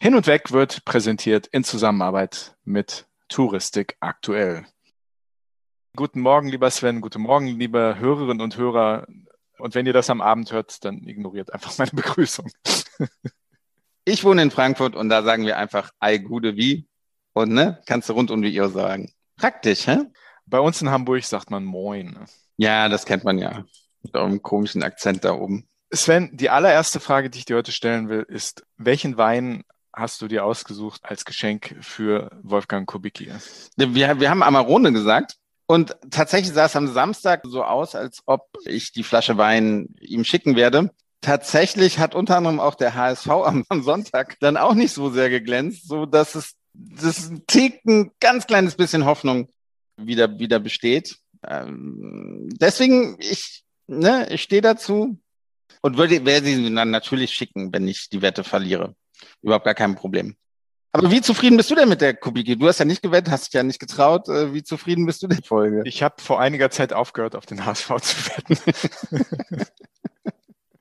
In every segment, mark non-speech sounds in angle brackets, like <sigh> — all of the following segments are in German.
Hin und Weg wird präsentiert in Zusammenarbeit mit Touristik aktuell. Guten Morgen, lieber Sven, guten Morgen, liebe Hörerinnen und Hörer. Und wenn ihr das am Abend hört, dann ignoriert einfach meine Begrüßung. <laughs> Ich wohne in Frankfurt und da sagen wir einfach Ei Gude wie. Und ne, kannst du rund um die Uhr sagen. Praktisch, hä? Bei uns in Hamburg sagt man Moin. Ja, das kennt man ja. Mit eurem komischen Akzent da oben. Sven, die allererste Frage, die ich dir heute stellen will, ist, welchen Wein hast du dir ausgesucht als Geschenk für Wolfgang Kubicki? Wir, wir haben Amarone gesagt. Und tatsächlich sah es am Samstag so aus, als ob ich die Flasche Wein ihm schicken werde. Tatsächlich hat unter anderem auch der HSV <laughs> am, am Sonntag dann auch nicht so sehr geglänzt, so dass es das Tick, ein ganz kleines bisschen Hoffnung wieder, wieder besteht. Ähm, deswegen, ich, ne, ich stehe dazu und würde, werde sie dann natürlich schicken, wenn ich die Wette verliere. Überhaupt gar kein Problem. Aber wie zufrieden bist du denn mit der Kubiki? Du hast ja nicht gewettet, hast dich ja nicht getraut. Äh, wie zufrieden bist du denn Folge? Ich habe vor einiger Zeit aufgehört, auf den HSV zu wetten. <laughs>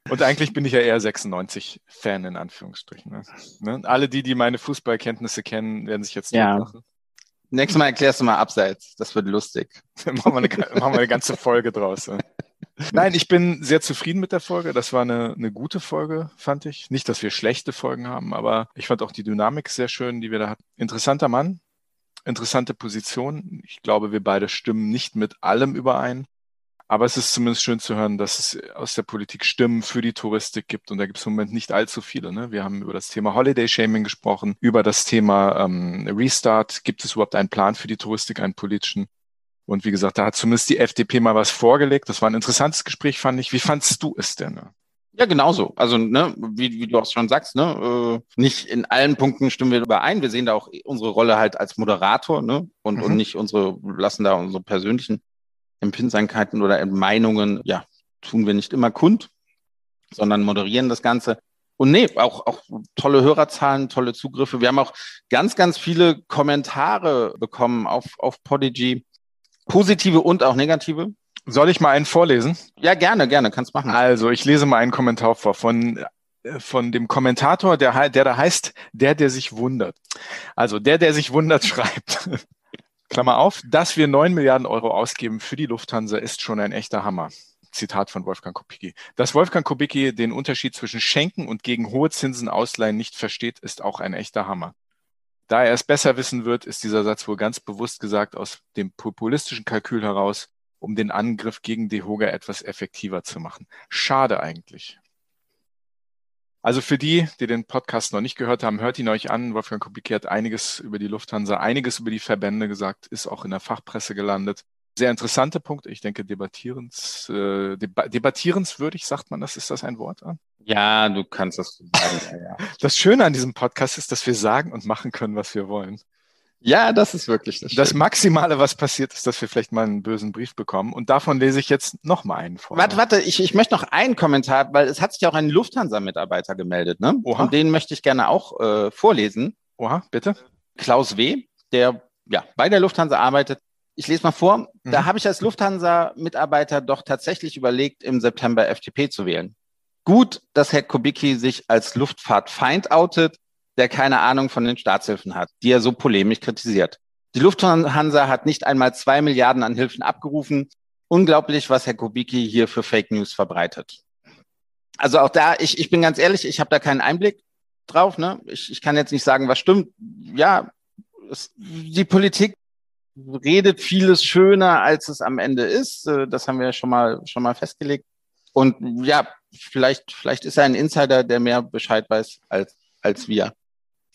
Und eigentlich bin ich ja eher 96-Fan in Anführungsstrichen. Ne? ne? Alle die, die meine Fußballkenntnisse kennen, werden sich jetzt ja. machen. Nächstes Mal erklärst du mal abseits. Das wird lustig. <laughs> machen, wir eine, machen wir eine ganze Folge draus. Ne? Nein, ich bin sehr zufrieden mit der Folge. Das war eine, eine gute Folge, fand ich. Nicht, dass wir schlechte Folgen haben, aber ich fand auch die Dynamik sehr schön, die wir da hatten. Interessanter Mann, interessante Position. Ich glaube, wir beide stimmen nicht mit allem überein. Aber es ist zumindest schön zu hören, dass es aus der Politik Stimmen für die Touristik gibt. Und da gibt es im Moment nicht allzu viele. Ne? Wir haben über das Thema Holiday Shaming gesprochen, über das Thema ähm, Restart. Gibt es überhaupt einen Plan für die Touristik, einen politischen? Und wie gesagt, da hat zumindest die FDP mal was vorgelegt. Das war ein interessantes Gespräch, fand ich. Wie fandst du es denn? Ja, genauso. Also, ne, wie, wie du auch schon sagst, ne, äh, nicht in allen Punkten stimmen wir überein. Wir sehen da auch unsere Rolle halt als Moderator, ne, und, mhm. und nicht unsere, lassen da unsere persönlichen Empfindsamkeiten oder Meinungen, ja, tun wir nicht immer kund, sondern moderieren das Ganze. Und nee, auch, auch tolle Hörerzahlen, tolle Zugriffe. Wir haben auch ganz, ganz viele Kommentare bekommen auf, auf Podigy. Positive und auch negative. Soll ich mal einen vorlesen? Ja, gerne, gerne, kannst machen. Also, ich lese mal einen Kommentar vor von äh, von dem Kommentator, der, der da heißt, der, der sich wundert. Also, der, der sich wundert, <laughs> schreibt. Klammer auf, dass wir neun Milliarden Euro ausgeben für die Lufthansa ist schon ein echter Hammer. Zitat von Wolfgang Kubicki. Dass Wolfgang Kubicki den Unterschied zwischen Schenken und gegen hohe Zinsen ausleihen nicht versteht, ist auch ein echter Hammer. Da er es besser wissen wird, ist dieser Satz wohl ganz bewusst gesagt aus dem populistischen Kalkül heraus, um den Angriff gegen DeHoga etwas effektiver zu machen. Schade eigentlich. Also für die, die den Podcast noch nicht gehört haben, hört ihn euch an. Wolfgang Kubicki hat einiges über die Lufthansa, einiges über die Verbände gesagt, ist auch in der Fachpresse gelandet. Sehr interessante Punkte. Ich denke, debattierens, äh, deba debattierenswürdig, sagt man das. Ist das ein Wort? Ja, du kannst das sagen. Ja, ja. <laughs> Das Schöne an diesem Podcast ist, dass wir sagen und machen können, was wir wollen. Ja, das ist wirklich das. Das Maximale, was passiert ist, dass wir vielleicht mal einen bösen Brief bekommen. Und davon lese ich jetzt noch mal einen vor. Warte, warte, ich, ich möchte noch einen Kommentar, weil es hat sich auch ein Lufthansa-Mitarbeiter gemeldet, ne? Oha. Und den möchte ich gerne auch äh, vorlesen. Oha, bitte. Klaus W., der ja bei der Lufthansa arbeitet. Ich lese mal vor. Mhm. Da habe ich als Lufthansa-Mitarbeiter doch tatsächlich überlegt, im September FDP zu wählen. Gut, dass Herr Kubicki sich als Luftfahrtfeind outet der keine Ahnung von den Staatshilfen hat, die er so polemisch kritisiert. Die Lufthansa hat nicht einmal zwei Milliarden an Hilfen abgerufen. Unglaublich, was Herr Kubicki hier für Fake News verbreitet. Also auch da, ich, ich bin ganz ehrlich, ich habe da keinen Einblick drauf. Ne? Ich, ich kann jetzt nicht sagen, was stimmt. Ja, es, die Politik redet vieles schöner, als es am Ende ist. Äh, das haben wir schon mal, schon mal festgelegt. Und ja, vielleicht, vielleicht ist er ein Insider, der mehr Bescheid weiß als, als wir.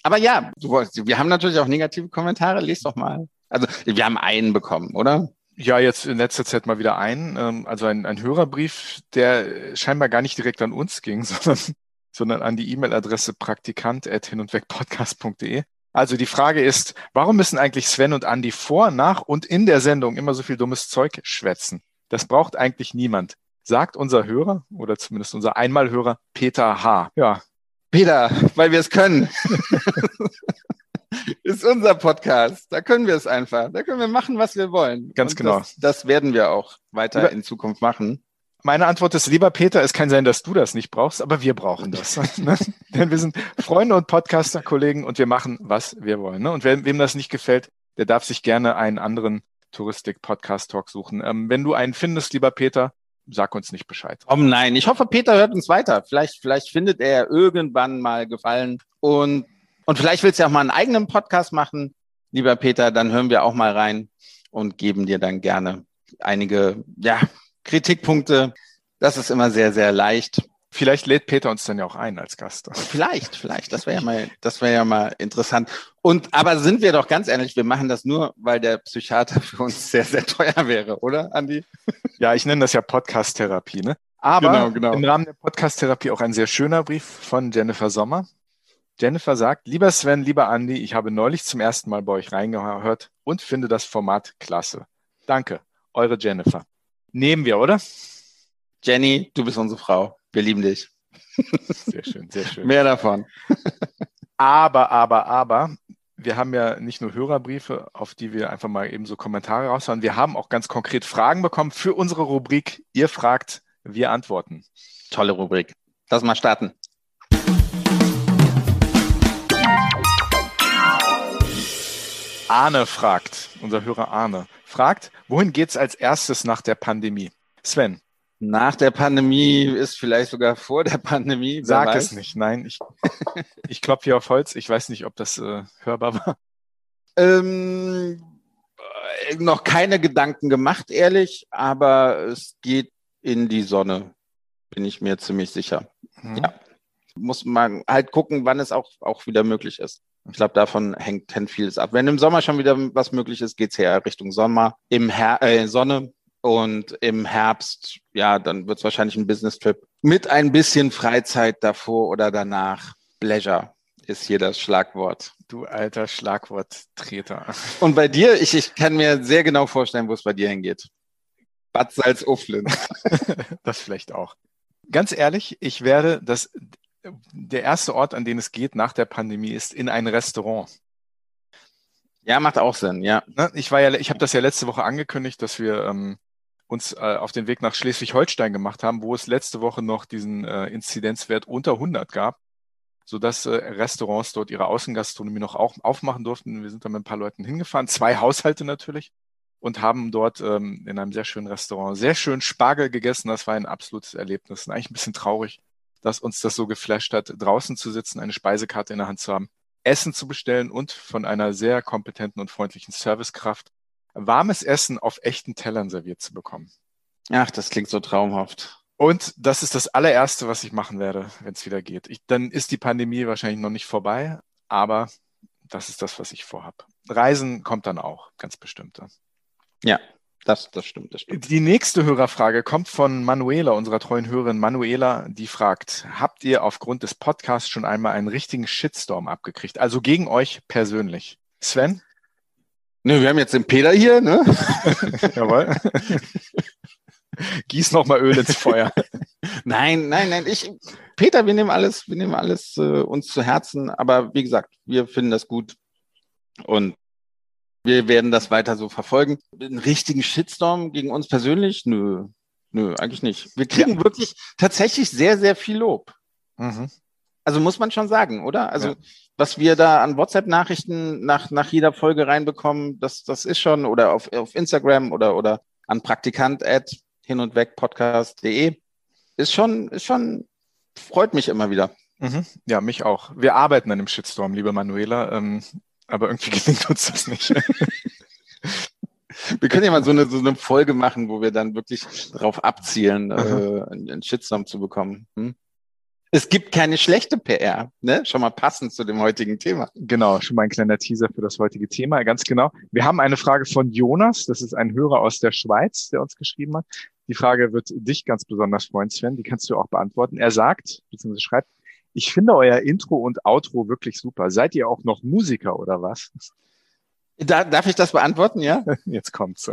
Aber ja, wir haben natürlich auch negative Kommentare. Lies doch mal. Also wir haben einen bekommen, oder? Ja, jetzt in letzter Zeit mal wieder einen. Ähm, also ein, ein Hörerbrief, der scheinbar gar nicht direkt an uns ging, <laughs> sondern, sondern an die E-Mail-Adresse praktikant.hinundwegpodcast.de. Also die Frage ist, warum müssen eigentlich Sven und Andy vor, nach und in der Sendung immer so viel dummes Zeug schwätzen? Das braucht eigentlich niemand. Sagt unser Hörer oder zumindest unser Einmalhörer Peter H. Ja, Peter, weil wir es können. <laughs> ist unser Podcast. Da können wir es einfach. Da können wir machen, was wir wollen. Ganz Und genau. Das, das, werden wir auch weiter in Zukunft machen. Meine Antwort ist, lieber Peter, es kann sein, dass du das nicht brauchst, aber wir brauchen das. <laughs> ne? Denn wir sind Freunde und Podcaster-Kollegen und wir machen, was wir wollen. Ne? Und wer, wem das nicht gefällt, der darf sich gerne einen anderen Touristik-Podcast-Talk suchen. Ähm, wenn du einen findest, lieber Peter, sag uns nicht Bescheid. Oh nein, ich hoffe, Peter hört uns weiter. Vielleicht, vielleicht findet er irgendwann mal Gefallen und, und vielleicht willst du ja auch mal einen eigenen Podcast machen, lieber Peter, dann hören wir auch mal rein und geben dir dann gerne einige, ja, Kritikpunkte. Das ist immer sehr, sehr leicht. Vielleicht lädt Peter uns dann ja auch ein als Gast. Vielleicht, vielleicht. Das wäre ja mal, das wäre ja mal interessant. Und aber sind wir doch ganz ehrlich, wir machen das nur, weil der Psychiater für uns sehr, sehr teuer wäre, oder, Andi? Ja, ich nenne das ja Podcast-Therapie, ne? Aber genau, genau. im Rahmen der Podcast-Therapie auch ein sehr schöner Brief von Jennifer Sommer. Jennifer sagt, lieber Sven, lieber Andi, ich habe neulich zum ersten Mal bei euch reingehört und finde das Format klasse. Danke, eure Jennifer. Nehmen wir, oder? Jenny, du bist unsere Frau. Wir lieben dich. Sehr schön, sehr schön. Mehr davon. aber, aber, aber, wir haben ja nicht nur Hörerbriefe, auf die wir einfach mal eben so Kommentare raushauen. Wir haben auch ganz konkret Fragen bekommen für unsere Rubrik. Ihr fragt, wir antworten. Tolle Rubrik. Lass mal starten. Arne fragt, unser Hörer Arne, fragt, wohin geht's als erstes nach der Pandemie? Sven, nach der Pandemie ist vielleicht sogar vor der Pandemie. Sag es nicht, nein. Ich, <laughs> ich klopfe hier auf Holz. Ich weiß nicht, ob das äh, hörbar war. Ähm, äh, noch keine Gedanken gemacht, ehrlich, aber es geht in die Sonne, bin ich mir ziemlich sicher. Mhm. Ja. Muss man halt gucken, wann es auch, auch wieder möglich ist. Ich glaube, davon hängt, hängt vieles ab. Wenn im Sommer schon wieder was möglich ist, geht's her Richtung Sommer. Im Her äh, Sonne und im Herbst, ja, dann wird es wahrscheinlich ein Business-Trip mit ein bisschen Freizeit davor oder danach. Pleasure ist hier das Schlagwort. Du alter Schlagworttreter. <laughs> Und bei dir, ich, ich kann mir sehr genau vorstellen, wo es bei dir hingeht. Bad Salzuflen. <laughs> das vielleicht auch. Ganz ehrlich, ich werde das, der erste Ort, an den es geht nach der Pandemie, ist in ein Restaurant. Ja, macht auch Sinn, ja. Ne, ich war ja, ich habe das ja letzte Woche angekündigt, dass wir ähm, uns äh, auf den Weg nach Schleswig-Holstein gemacht haben, wo es letzte Woche noch diesen äh, Inzidenzwert unter 100 gab, sodass äh, Restaurants dort ihre Außengastronomie noch auch aufmachen durften. Wir sind da mit ein paar Leuten hingefahren, zwei Haushalte natürlich, und haben dort ähm, in einem sehr schönen Restaurant sehr schön Spargel gegessen. Das war ein absolutes Erlebnis. Eigentlich ein bisschen traurig, dass uns das so geflasht hat, draußen zu sitzen, eine Speisekarte in der Hand zu haben, Essen zu bestellen und von einer sehr kompetenten und freundlichen Servicekraft warmes Essen auf echten Tellern serviert zu bekommen. Ach, das klingt so traumhaft. Und das ist das allererste, was ich machen werde, wenn es wieder geht. Ich, dann ist die Pandemie wahrscheinlich noch nicht vorbei, aber das ist das, was ich vorhab. Reisen kommt dann auch, ganz bestimmt. Ja, das, das stimmt, das stimmt. Die nächste Hörerfrage kommt von Manuela, unserer treuen Hörerin Manuela, die fragt, habt ihr aufgrund des Podcasts schon einmal einen richtigen Shitstorm abgekriegt? Also gegen euch persönlich. Sven? Ne, wir haben jetzt den Peter hier, ne? <laughs> Jawohl. Gieß noch mal Öl ins Feuer. <laughs> nein, nein, nein. Ich, Peter, wir nehmen alles, wir nehmen alles äh, uns zu Herzen. Aber wie gesagt, wir finden das gut und wir werden das weiter so verfolgen. Einen richtigen Shitstorm gegen uns persönlich? Nö, nö, eigentlich nicht. Wir kriegen ja. wirklich tatsächlich sehr, sehr viel Lob. Mhm. Also muss man schon sagen, oder? Also ja was wir da an WhatsApp-Nachrichten nach, nach jeder Folge reinbekommen, das, das ist schon, oder auf, auf Instagram oder, oder an praktikant at hin und weg podcast.de, ist schon, ist schon, freut mich immer wieder. Mhm. Ja, mich auch. Wir arbeiten an dem Shitstorm, liebe Manuela, ähm, aber irgendwie <laughs> gelingt uns das nicht. wir können ja mal so eine, so eine Folge machen, wo wir dann wirklich darauf abzielen, äh, einen Shitstorm zu bekommen. Hm? Es gibt keine schlechte PR, ne? Schon mal passend zu dem heutigen Thema. Genau, schon mal ein kleiner Teaser für das heutige Thema, ganz genau. Wir haben eine Frage von Jonas, das ist ein Hörer aus der Schweiz, der uns geschrieben hat. Die Frage wird dich ganz besonders freuen, Sven, die kannst du auch beantworten. Er sagt, beziehungsweise schreibt, ich finde euer Intro und Outro wirklich super. Seid ihr auch noch Musiker oder was? Da, darf ich das beantworten, ja? <laughs> Jetzt kommt's.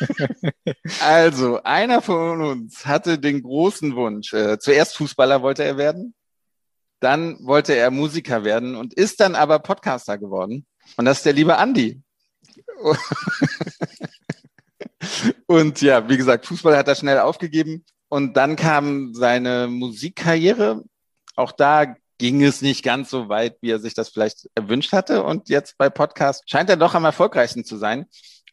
<laughs> also, einer von uns hatte den großen Wunsch. Äh, zuerst Fußballer wollte er werden, dann wollte er Musiker werden und ist dann aber Podcaster geworden. Und das ist der liebe Andi. <laughs> Und ja, wie gesagt, Fußball hat er schnell aufgegeben. Und dann kam seine Musikkarriere. Auch da ging es nicht ganz so weit, wie er sich das vielleicht erwünscht hatte. Und jetzt bei Podcast scheint er doch am erfolgreichsten zu sein.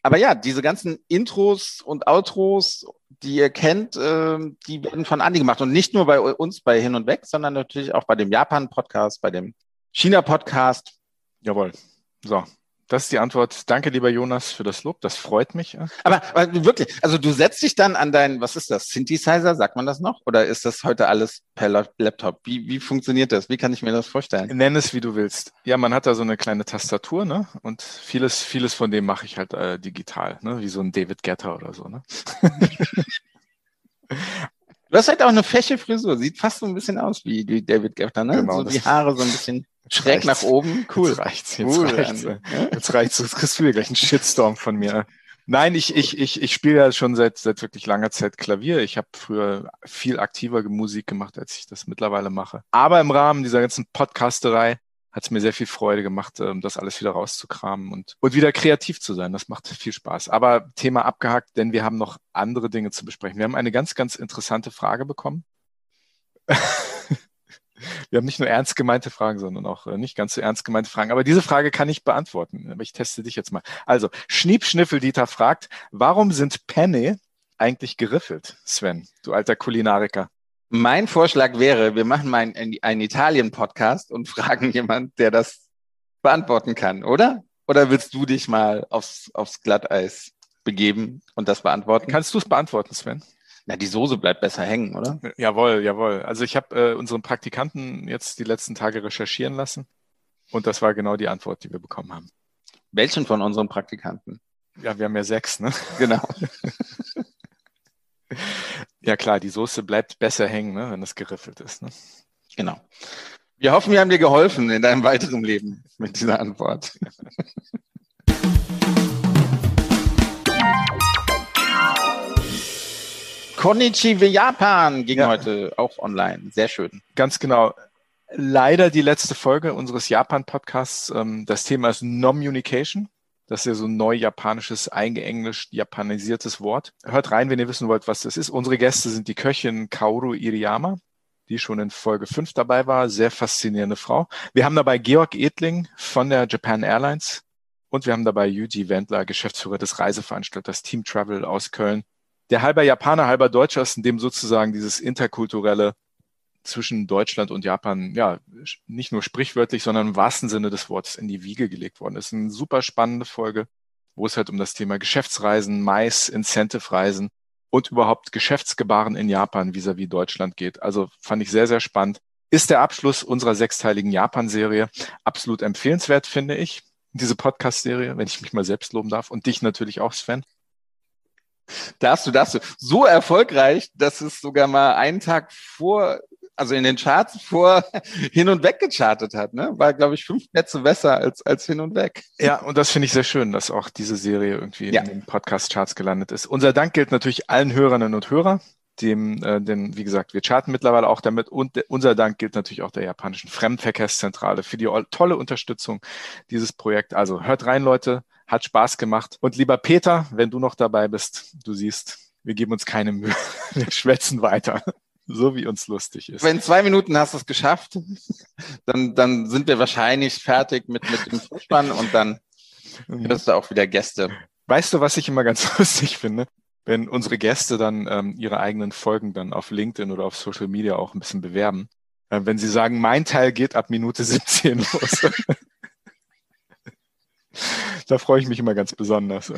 Aber ja, diese ganzen Intros und Outros, die ihr kennt, äh, die werden von Andi gemacht. Und nicht nur bei uns bei Hin und Weg, sondern natürlich auch bei dem Japan-Podcast, bei dem China-Podcast. Jawohl. So, das ist die Antwort. Danke, lieber Jonas, für das Lob. Das freut mich. Aber, aber, wirklich, also du setzt dich dann an deinen, was ist das, Synthesizer, sagt man das noch? Oder ist das heute alles per Laptop? Wie, wie funktioniert das? Wie kann ich mir das vorstellen? Nenn es, wie du willst. Ja, man hat da so eine kleine Tastatur, ne? Und vieles, vieles von dem mache ich halt äh, digital, ne? Wie so ein David Getter oder so, ne? <laughs> Du hast halt auch eine fesche Frisur, sieht fast so ein bisschen aus wie, wie David Getter, ne? Genau, so die Haare so ein bisschen schräg nach oben. Cool. Jetzt reicht's, jetzt cool, reicht's. Jetzt reicht's, jetzt kriegst du hier gleich einen Shitstorm von mir. Nein, ich, ich, ich, ich spiele ja schon seit, seit wirklich langer Zeit Klavier. Ich habe früher viel aktiver Musik gemacht, als ich das mittlerweile mache. Aber im Rahmen dieser ganzen Podcasterei hat es mir sehr viel Freude gemacht, ähm, das alles wieder rauszukramen und, und wieder kreativ zu sein. Das macht viel Spaß. Aber Thema abgehakt, denn wir haben noch andere Dinge zu besprechen. Wir haben eine ganz, ganz interessante Frage bekommen. <laughs> wir haben nicht nur ernst gemeinte Fragen, sondern auch äh, nicht ganz so ernst gemeinte Fragen. Aber diese Frage kann ich beantworten. Aber ich teste dich jetzt mal. Also, Schniep Dieter fragt, warum sind Penne eigentlich geriffelt, Sven, du alter Kulinariker? Mein Vorschlag wäre, wir machen mal einen, einen Italien-Podcast und fragen jemand, der das beantworten kann, oder? Oder willst du dich mal aufs, aufs Glatteis begeben und das beantworten? Kannst du es beantworten, Sven? Na, die Soße bleibt besser hängen, oder? Jawohl, jawohl. Also ich habe äh, unseren Praktikanten jetzt die letzten Tage recherchieren lassen und das war genau die Antwort, die wir bekommen haben. Welchen von unseren Praktikanten? Ja, wir haben ja sechs, ne? Genau. <laughs> ja klar, die Soße bleibt besser hängen, ne, wenn es geriffelt ist. Ne? Genau. Wir hoffen, wir haben dir geholfen in deinem weiteren Leben mit dieser Antwort. <laughs> Konnichiwa Japan ging ja. heute auch online. Sehr schön. Ganz genau. Leider die letzte Folge unseres Japan-Podcasts. Ähm, das Thema ist Nomunication. Das ist ja so ein neu japanisches, eingeenglischt, japanisiertes Wort. Hört rein, wenn ihr wissen wollt, was das ist. Unsere Gäste sind die Köchin Kaoru Iriyama, die schon in Folge 5 dabei war. Sehr faszinierende Frau. Wir haben dabei Georg Edling von der Japan Airlines und wir haben dabei Yuji Wendler, Geschäftsführer des Reiseveranstalters Team Travel aus Köln der halber Japaner, halber Deutscher ist, in dem sozusagen dieses interkulturelle zwischen Deutschland und Japan, ja, nicht nur sprichwörtlich, sondern im wahrsten Sinne des Wortes in die Wiege gelegt worden ist. Eine super spannende Folge, wo es halt um das Thema Geschäftsreisen, Mais, Incentive-Reisen und überhaupt Geschäftsgebaren in Japan vis-à-vis -vis Deutschland geht. Also fand ich sehr, sehr spannend. Ist der Abschluss unserer sechsteiligen Japan-Serie absolut empfehlenswert, finde ich. Diese Podcast-Serie, wenn ich mich mal selbst loben darf und dich natürlich auch, Sven. Darfst du, darfst du. So erfolgreich, dass es sogar mal einen Tag vor, also in den Charts vor <laughs> hin und weg gechartet hat, ne? War, glaube ich, fünf Plätze besser als, als hin und weg. Ja, und das finde ich sehr schön, dass auch diese Serie irgendwie ja. in den Podcast-Charts gelandet ist. Unser Dank gilt natürlich allen Hörerinnen und Hörern, dem, äh, denn wie gesagt, wir charten mittlerweile auch damit und de, unser Dank gilt natürlich auch der japanischen Fremdverkehrszentrale für die tolle Unterstützung dieses Projekt. Also hört rein, Leute, hat Spaß gemacht. Und lieber Peter, wenn du noch dabei bist, du siehst, wir geben uns keine Mühe. <laughs> Wir schwätzen weiter. So wie uns lustig ist. Wenn zwei Minuten hast du es geschafft, dann, dann sind wir wahrscheinlich fertig mit, mit dem Vorspann und dann hörst du auch wieder Gäste. Weißt du, was ich immer ganz <laughs> lustig finde? Wenn unsere Gäste dann ähm, ihre eigenen Folgen dann auf LinkedIn oder auf Social Media auch ein bisschen bewerben, äh, wenn sie sagen, mein Teil geht ab Minute <laughs> 17 los. Da freue ich mich immer ganz besonders.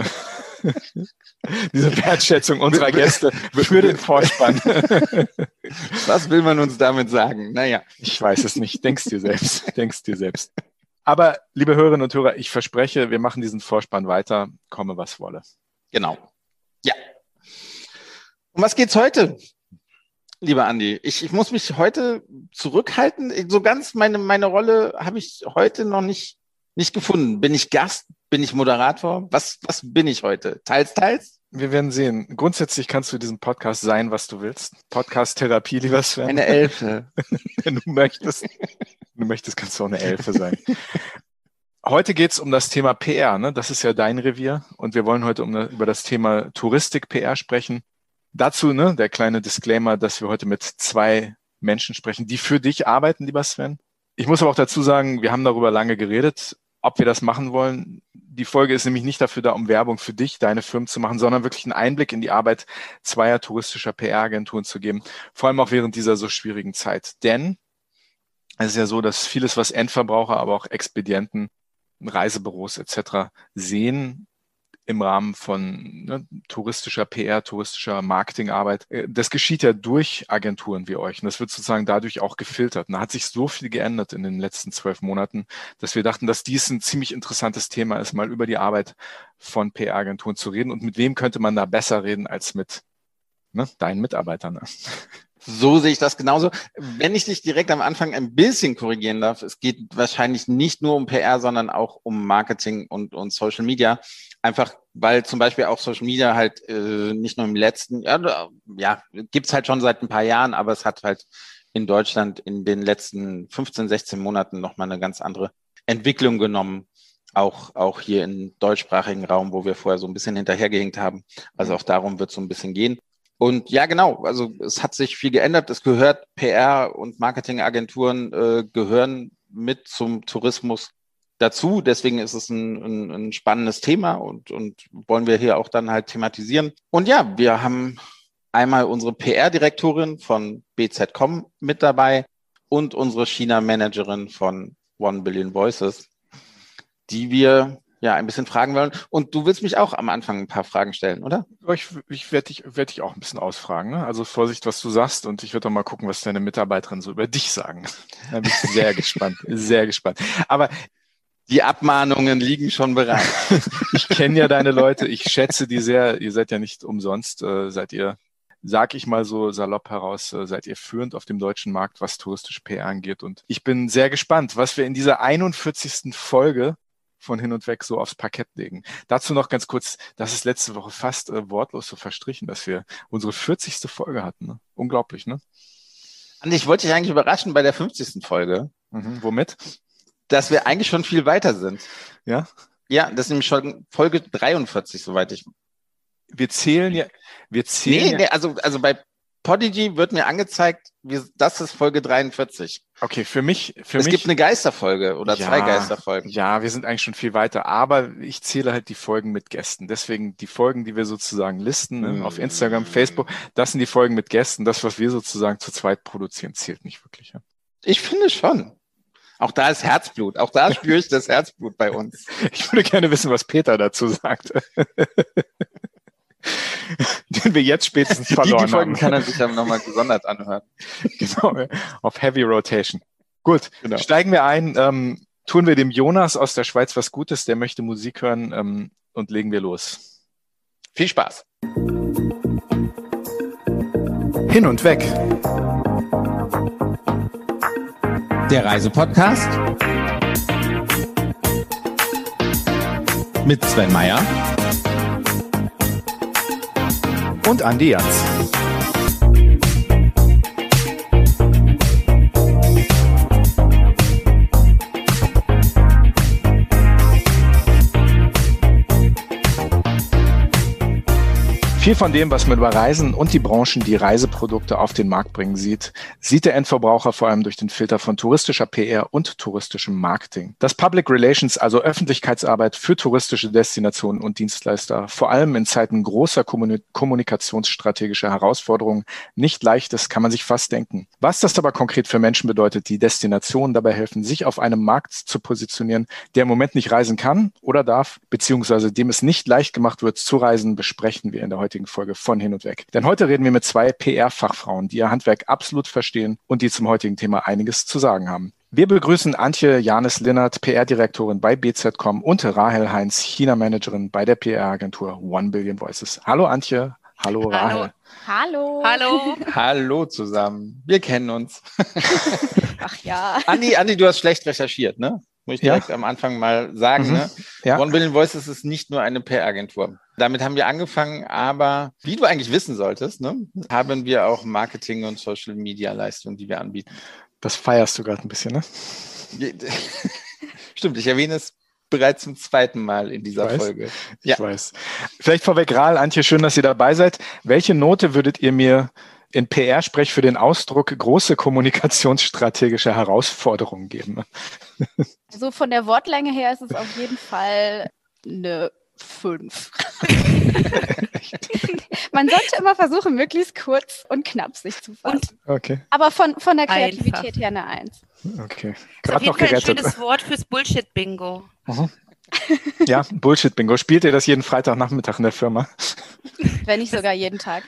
<laughs> Diese Wertschätzung unserer Gäste für den Vorspann. <laughs> Was will man uns damit sagen? Naja. Ich weiß es nicht. Denkst dir selbst. Denkst dir selbst. Aber, liebe Hörerinnen und Hörer, ich verspreche, wir machen diesen Vorspann weiter, komme was wolle. Genau. Ja. Um was geht's heute? Lieber Andi, ich, ich muss mich heute zurückhalten. So ganz meine, meine Rolle habe ich heute noch nicht nicht gefunden. Bin ich Gast? Bin ich Moderator? Was, was bin ich heute? Teils, teils? Wir werden sehen. Grundsätzlich kannst du diesen Podcast sein, was du willst. Podcast-Therapie, lieber Sven. Eine Elfe. <laughs> Wenn du möchtest. Wenn du möchtest, kannst du auch eine Elfe sein. Heute geht es um das Thema PR, ne? das ist ja dein Revier und wir wollen heute um, über das Thema Touristik-PR sprechen. Dazu ne, der kleine Disclaimer, dass wir heute mit zwei Menschen sprechen, die für dich arbeiten, lieber Sven. Ich muss aber auch dazu sagen, wir haben darüber lange geredet, ob wir das machen wollen. Die Folge ist nämlich nicht dafür da, um Werbung für dich, deine Firmen zu machen, sondern wirklich einen Einblick in die Arbeit zweier touristischer PR-Agenturen zu geben. Vor allem auch während dieser so schwierigen Zeit. Denn es ist ja so, dass vieles, was Endverbraucher, aber auch Expedienten, Reisebüros etc. sehen, im Rahmen von ne, touristischer PR, touristischer Marketingarbeit. Äh, das geschieht ja durch Agenturen wie euch. Und das wird sozusagen dadurch auch gefiltert. Und da hat sich so viel geändert in den letzten zwölf Monaten, dass wir dachten, dass dies ein ziemlich interessantes Thema ist, mal über die Arbeit von PR-Agenturen zu reden. Und mit wem könnte man da besser reden als mit ne, deinen Mitarbeitern? <laughs> So sehe ich das genauso. Wenn ich dich direkt am Anfang ein bisschen korrigieren darf, es geht wahrscheinlich nicht nur um PR, sondern auch um Marketing und, und Social Media. Einfach, weil zum Beispiel auch Social Media halt äh, nicht nur im letzten, ja, ja, gibt's halt schon seit ein paar Jahren, aber es hat halt in Deutschland in den letzten 15, 16 Monaten nochmal eine ganz andere Entwicklung genommen. Auch, auch hier im deutschsprachigen Raum, wo wir vorher so ein bisschen hinterhergehinkt haben. Also auch darum wird es so ein bisschen gehen. Und ja, genau, also es hat sich viel geändert. Es gehört, PR und Marketingagenturen äh, gehören mit zum Tourismus dazu. Deswegen ist es ein, ein, ein spannendes Thema und, und wollen wir hier auch dann halt thematisieren. Und ja, wir haben einmal unsere PR-Direktorin von BZ.com mit dabei und unsere China-Managerin von One Billion Voices, die wir ja ein bisschen fragen wollen. Und du willst mich auch am Anfang ein paar Fragen stellen, oder? Ich, ich werde dich, werd dich auch ein bisschen ausfragen. Ne? Also Vorsicht, was du sagst. Und ich würde doch mal gucken, was deine Mitarbeiterinnen so über dich sagen. Da bin ich sehr <laughs> gespannt, sehr gespannt. Aber die Abmahnungen liegen schon bereit. <laughs> ich kenne ja deine Leute, ich schätze die sehr. Ihr seid ja nicht umsonst, äh, seid ihr, sag ich mal so salopp heraus, äh, seid ihr führend auf dem deutschen Markt, was touristische PR angeht. Und ich bin sehr gespannt, was wir in dieser 41. Folge von hin und weg so aufs Parkett legen. Dazu noch ganz kurz, das ist letzte Woche fast äh, wortlos so verstrichen, dass wir unsere 40. Folge hatten. Ne? Unglaublich, ne? Und ich wollte dich eigentlich überraschen bei der 50. Folge. Mhm, womit? Dass wir eigentlich schon viel weiter sind. Ja? Ja, das ist nämlich schon Folge 43, soweit ich. Wir zählen ja, wir zählen. Nee, nee, also, also bei Podigy wird mir angezeigt, wie, das ist Folge 43. Okay, für mich, für es mich. gibt eine Geisterfolge oder ja, zwei Geisterfolgen. Ja, wir sind eigentlich schon viel weiter, aber ich zähle halt die Folgen mit Gästen. Deswegen die Folgen, die wir sozusagen listen mm. auf Instagram, Facebook, das sind die Folgen mit Gästen. Das, was wir sozusagen zu zweit produzieren, zählt nicht wirklich. Ja. Ich finde schon. Auch da ist Herzblut. Auch da spüre ich das Herzblut bei uns. <laughs> Ich würde gerne wissen, was Peter dazu sagt. <laughs> den wir jetzt spätestens verloren die, die Folgen haben. kann er sich dann nochmal gesondert anhören. <laughs> Genau, auf Heavy Rotation. Gut, genau. steigen wir ein. Ähm, tun wir dem Jonas aus der Schweiz was Gutes, der möchte Musik hören ähm, und legen wir los. Viel Spaß. Hin und weg. Der Reisepodcast mit Sven Meyer und Andi Jans. Viel von dem, was man über Reisen und die Branchen, die Reiseprodukte auf den Markt bringen sieht, sieht der Endverbraucher vor allem durch den Filter von touristischer PR und touristischem Marketing. Dass Public Relations, also Öffentlichkeitsarbeit für touristische Destinationen und Dienstleister, vor allem in Zeiten großer kommunikationsstrategischer Herausforderungen nicht leicht ist, kann man sich fast denken. Was das aber konkret für Menschen bedeutet, die Destinationen dabei helfen, sich auf einem Markt zu positionieren, der im Moment nicht reisen kann oder darf, beziehungsweise dem es nicht leicht gemacht wird zu reisen, besprechen wir in der heutigen heutigen Folge von Hin und Weg. Denn heute reden wir mit zwei PR-Fachfrauen, die ihr Handwerk absolut verstehen und die zum heutigen Thema einiges zu sagen haben. Wir begrüßen Antje Janis Linnert, PR-Direktorin bei BZ.com und Rahel Heinz, China-Managerin bei der PR-Agentur One Billion Voices. Hallo Antje, hallo Rahel. Hallo. Hallo. <laughs> Hallo zusammen. Wir kennen uns. Ach ja. Andi, Andi, du hast schlecht recherchiert, ne? Muss ich direkt ja. am Anfang mal sagen. Mhm. Ne? Ja. One Billion Voices ist nicht nur eine PR-Agentur. Damit haben wir angefangen, aber wie du eigentlich wissen solltest, ne, haben wir auch Marketing- und Social-Media-Leistungen, die wir anbieten. Das feierst du gerade ein bisschen, ne? <laughs> Stimmt, ich erwähne es bereits zum zweiten Mal in dieser ich Folge. Ich ja. weiß. Vielleicht vorweg, Ral, Antje, schön, dass ihr dabei seid. Welche Note würdet ihr mir in PR-Sprech für den Ausdruck große kommunikationsstrategische Herausforderungen geben? Also von der Wortlänge her ist es auf jeden Fall eine 5. <laughs> Man sollte immer versuchen, möglichst kurz und knapp sich zu fassen. okay. Aber von, von der Kreativität Einfach. her eine 1. Okay. Gerade noch gerettet. ein schönes Wort fürs Bullshit-Bingo. Ja, Bullshit-Bingo. Spielt ihr das jeden Freitagnachmittag in der Firma? Wenn nicht sogar jeden Tag.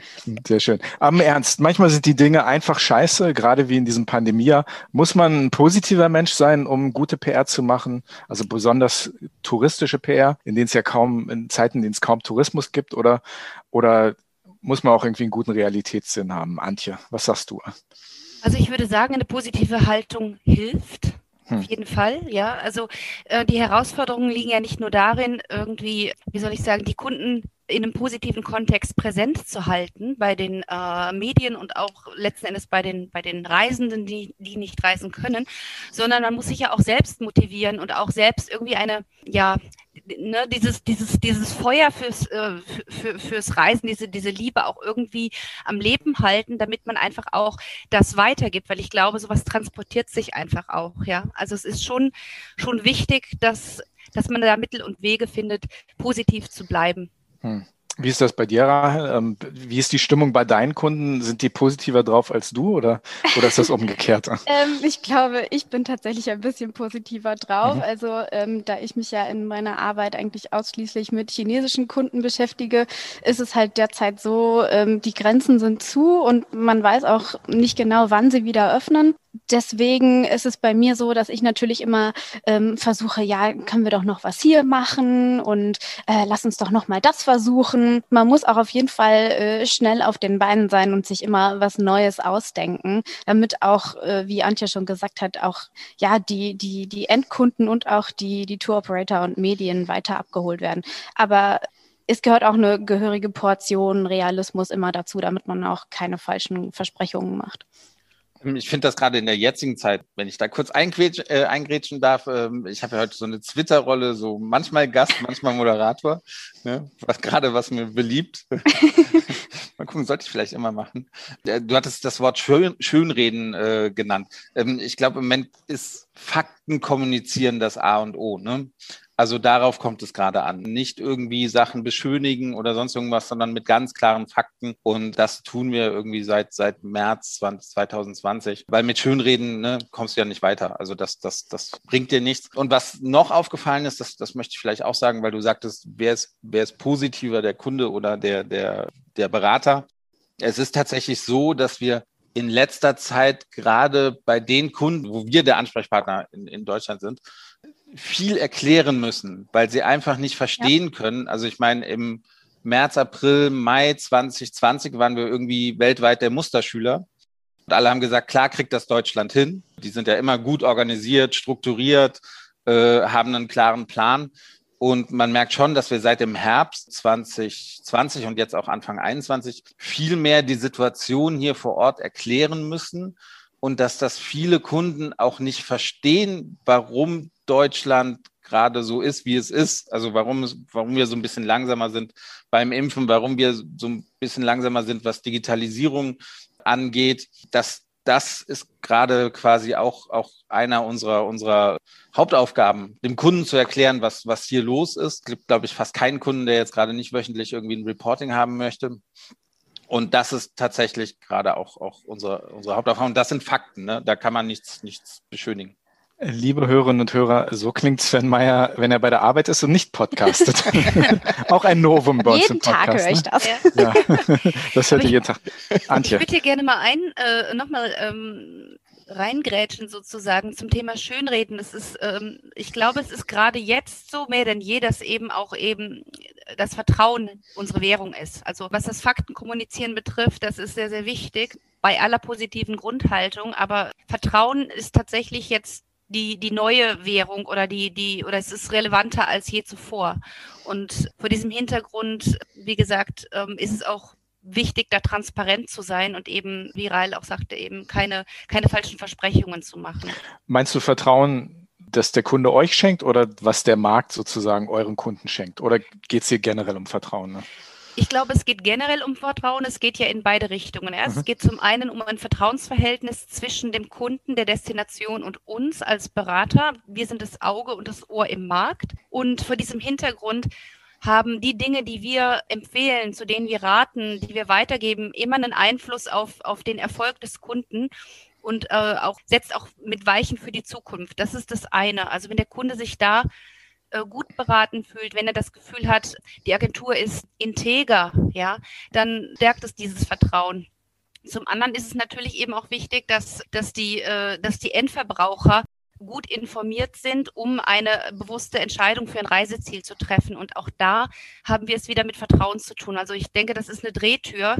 Sehr schön. Aber im Ernst, manchmal sind die Dinge einfach scheiße, gerade wie in diesem Pandemiejahr. Muss man ein positiver Mensch sein, um gute PR zu machen? Also besonders touristische PR, in denen es ja kaum, in Zeiten, in denen es kaum Tourismus gibt, oder, oder muss man auch irgendwie einen guten Realitätssinn haben? Antje, was sagst du? Also ich würde sagen, eine positive Haltung hilft. Hm. Auf jeden Fall, ja. Also äh, die Herausforderungen liegen ja nicht nur darin, irgendwie, wie soll ich sagen, die Kunden in einem positiven Kontext präsent zu halten bei den äh, Medien und auch letzten Endes bei den, bei den Reisenden, die, die nicht reisen können, sondern man muss sich ja auch selbst motivieren und auch selbst irgendwie eine, ja, ne, dieses, dieses, dieses Feuer fürs, äh, für, fürs Reisen, diese, diese Liebe auch irgendwie am Leben halten, damit man einfach auch das weitergibt, weil ich glaube, sowas transportiert sich einfach auch, ja. Also es ist schon, schon wichtig, dass, dass man da Mittel und Wege findet, positiv zu bleiben. Hm. Wie ist das bei dir, Rahel? Ähm, wie ist die Stimmung bei deinen Kunden? Sind die positiver drauf als du oder, oder ist das <laughs> umgekehrt? ähm, ich glaube, ich bin tatsächlich ein bisschen positiver drauf. Mhm. Also ähm, da ich mich ja in meiner Arbeit eigentlich ausschließlich mit chinesischen Kunden beschäftige, ist es halt derzeit so, ähm, die Grenzen sind zu und man weiß auch nicht genau, wann sie wieder öffnen deswegen ist es bei mir so, dass ich natürlich immer ähm, versuche, ja, können wir doch noch was hier machen und äh, lass uns doch noch mal das versuchen. Man muss auch auf jeden Fall äh, schnell auf den Beinen sein und sich immer was Neues ausdenken, damit auch, äh, wie Antje schon gesagt hat, auch ja die die die Endkunden und auch die die Tour Operator und Medien weiter abgeholt werden. Aber es gehört auch eine gehörige Portion Realismus immer dazu, damit man auch keine falschen Versprechungen macht. Ich finde das gerade in der jetzigen Zeit, wenn ich da kurz äh, eingrätschen darf, ähm, ich habe ja heute so eine Twitter-Rolle, so manchmal Gast, manchmal Moderator, ne? was gerade was mir beliebt. <laughs> Mal gucken, sollte ich vielleicht immer machen. Du hattest das Wort Schön, Schönreden äh, genannt. Ähm, ich glaube, im Moment ist Fakten kommunizieren das A und O. Ne? Also darauf kommt es gerade an. Nicht irgendwie Sachen beschönigen oder sonst irgendwas, sondern mit ganz klaren Fakten. Und das tun wir irgendwie seit, seit März 2020. Weil mit Schönreden ne, kommst du ja nicht weiter. Also das, das, das bringt dir nichts. Und was noch aufgefallen ist, das, das möchte ich vielleicht auch sagen, weil du sagtest, wer ist, wer ist positiver, der Kunde oder der, der, der Berater? Es ist tatsächlich so, dass wir in letzter Zeit gerade bei den Kunden, wo wir der Ansprechpartner in, in Deutschland sind, viel erklären müssen, weil sie einfach nicht verstehen ja. können. Also ich meine, im März, April, Mai 2020 waren wir irgendwie weltweit der Musterschüler. Und alle haben gesagt, klar kriegt das Deutschland hin. Die sind ja immer gut organisiert, strukturiert, äh, haben einen klaren Plan. Und man merkt schon, dass wir seit dem Herbst 2020 und jetzt auch Anfang 21 viel mehr die Situation hier vor Ort erklären müssen und dass das viele Kunden auch nicht verstehen, warum Deutschland gerade so ist, wie es ist. Also warum, warum wir so ein bisschen langsamer sind beim Impfen, warum wir so ein bisschen langsamer sind, was Digitalisierung angeht. Das, das ist gerade quasi auch, auch einer unserer, unserer Hauptaufgaben, dem Kunden zu erklären, was, was hier los ist. Es gibt, glaube ich, fast keinen Kunden, der jetzt gerade nicht wöchentlich irgendwie ein Reporting haben möchte. Und das ist tatsächlich gerade auch, auch unsere, unsere Hauptaufgabe. Und das sind Fakten, ne? da kann man nichts, nichts beschönigen. Liebe Hörerinnen und Hörer, so klingt Sven Meyer, wenn er bei der Arbeit ist und nicht podcastet. <laughs> Auch ein Novum bei uns jeden im Podcast. Tag höre ich das. Ne? Ja, <laughs> das hört ihr jeden Tag. Antje. Ich würde hier gerne mal ein, äh, nochmal ähm, reingrätschen sozusagen zum Thema Schönreden. Das ist, ähm, ich glaube, es ist gerade jetzt so mehr denn je, dass eben auch eben das Vertrauen unsere Währung ist. Also was das Faktenkommunizieren betrifft, das ist sehr, sehr wichtig bei aller positiven Grundhaltung. Aber Vertrauen ist tatsächlich jetzt die, die neue Währung oder die, die, oder es ist relevanter als je zuvor. Und vor diesem Hintergrund, wie gesagt, ähm, ist es auch wichtig, da transparent zu sein und eben, wie Rail auch sagte, eben keine, keine falschen Versprechungen zu machen. Meinst du Vertrauen das der Kunde euch schenkt oder was der Markt sozusagen euren Kunden schenkt? Oder geht es hier generell um Vertrauen? Ne? Ich glaube, es geht generell um Vertrauen. Es geht ja in beide Richtungen. Ja? Mhm. Es geht zum einen um ein Vertrauensverhältnis zwischen dem Kunden, der Destination und uns als Berater. Wir sind das Auge und das Ohr im Markt. Und vor diesem Hintergrund haben die Dinge, die wir empfehlen, zu denen wir raten, die wir weitergeben, immer einen Einfluss auf, auf den Erfolg des Kunden und äh, auch setzt auch mit Weichen für die Zukunft. Das ist das eine. Also wenn der Kunde sich da äh, gut beraten fühlt, wenn er das Gefühl hat, die Agentur ist integer, ja, dann stärkt es dieses Vertrauen. Zum anderen ist es natürlich eben auch wichtig, dass, dass, die, äh, dass die Endverbraucher gut informiert sind, um eine bewusste Entscheidung für ein Reiseziel zu treffen. Und auch da haben wir es wieder mit Vertrauen zu tun. Also ich denke, das ist eine Drehtür.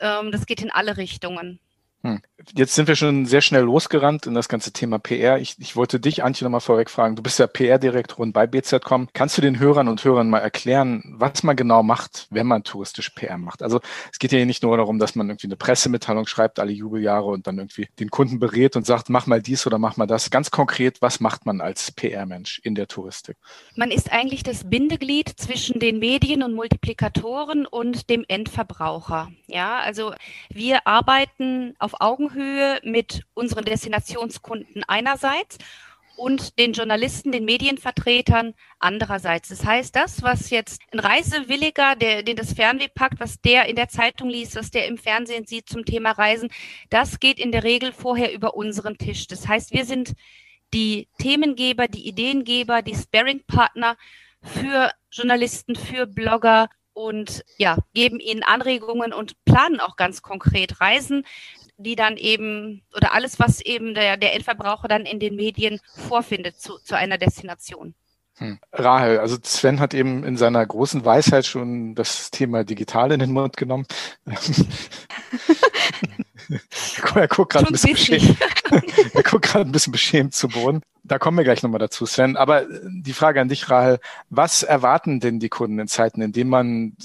Ähm, das geht in alle Richtungen. Hm. Jetzt sind wir schon sehr schnell losgerannt in das ganze Thema PR. Ich, ich wollte dich, Antje, nochmal vorweg fragen. Du bist ja PR-Direktorin bei BZ.com. Kannst du den Hörern und Hörern mal erklären, was man genau macht, wenn man touristisch PR macht? Also es geht ja hier nicht nur darum, dass man irgendwie eine Pressemitteilung schreibt, alle Jubeljahre und dann irgendwie den Kunden berät und sagt, mach mal dies oder mach mal das. Ganz konkret, was macht man als PR-Mensch in der Touristik? Man ist eigentlich das Bindeglied zwischen den Medien und Multiplikatoren und dem Endverbraucher. Ja, also wir arbeiten auf Augenhöhe mit unseren Destinationskunden einerseits und den Journalisten, den Medienvertretern andererseits. Das heißt, das, was jetzt ein Reisewilliger, der, den das Fernweh packt, was der in der Zeitung liest, was der im Fernsehen sieht zum Thema Reisen, das geht in der Regel vorher über unseren Tisch. Das heißt, wir sind die Themengeber, die Ideengeber, die Sparing-Partner für Journalisten, für Blogger und ja, geben ihnen Anregungen und planen auch ganz konkret Reisen die dann eben oder alles, was eben der, der Endverbraucher dann in den Medien vorfindet zu, zu einer Destination. Hm. Rahel, also Sven hat eben in seiner großen Weisheit schon das Thema digital in den Mund genommen. <laughs> er guckt gerade ein bisschen beschämt. <laughs> er guckt gerade ein bisschen beschämt zu Boden. Da kommen wir gleich nochmal dazu, Sven. Aber die Frage an dich, Rahel, was erwarten denn die Kunden in Zeiten, in denen man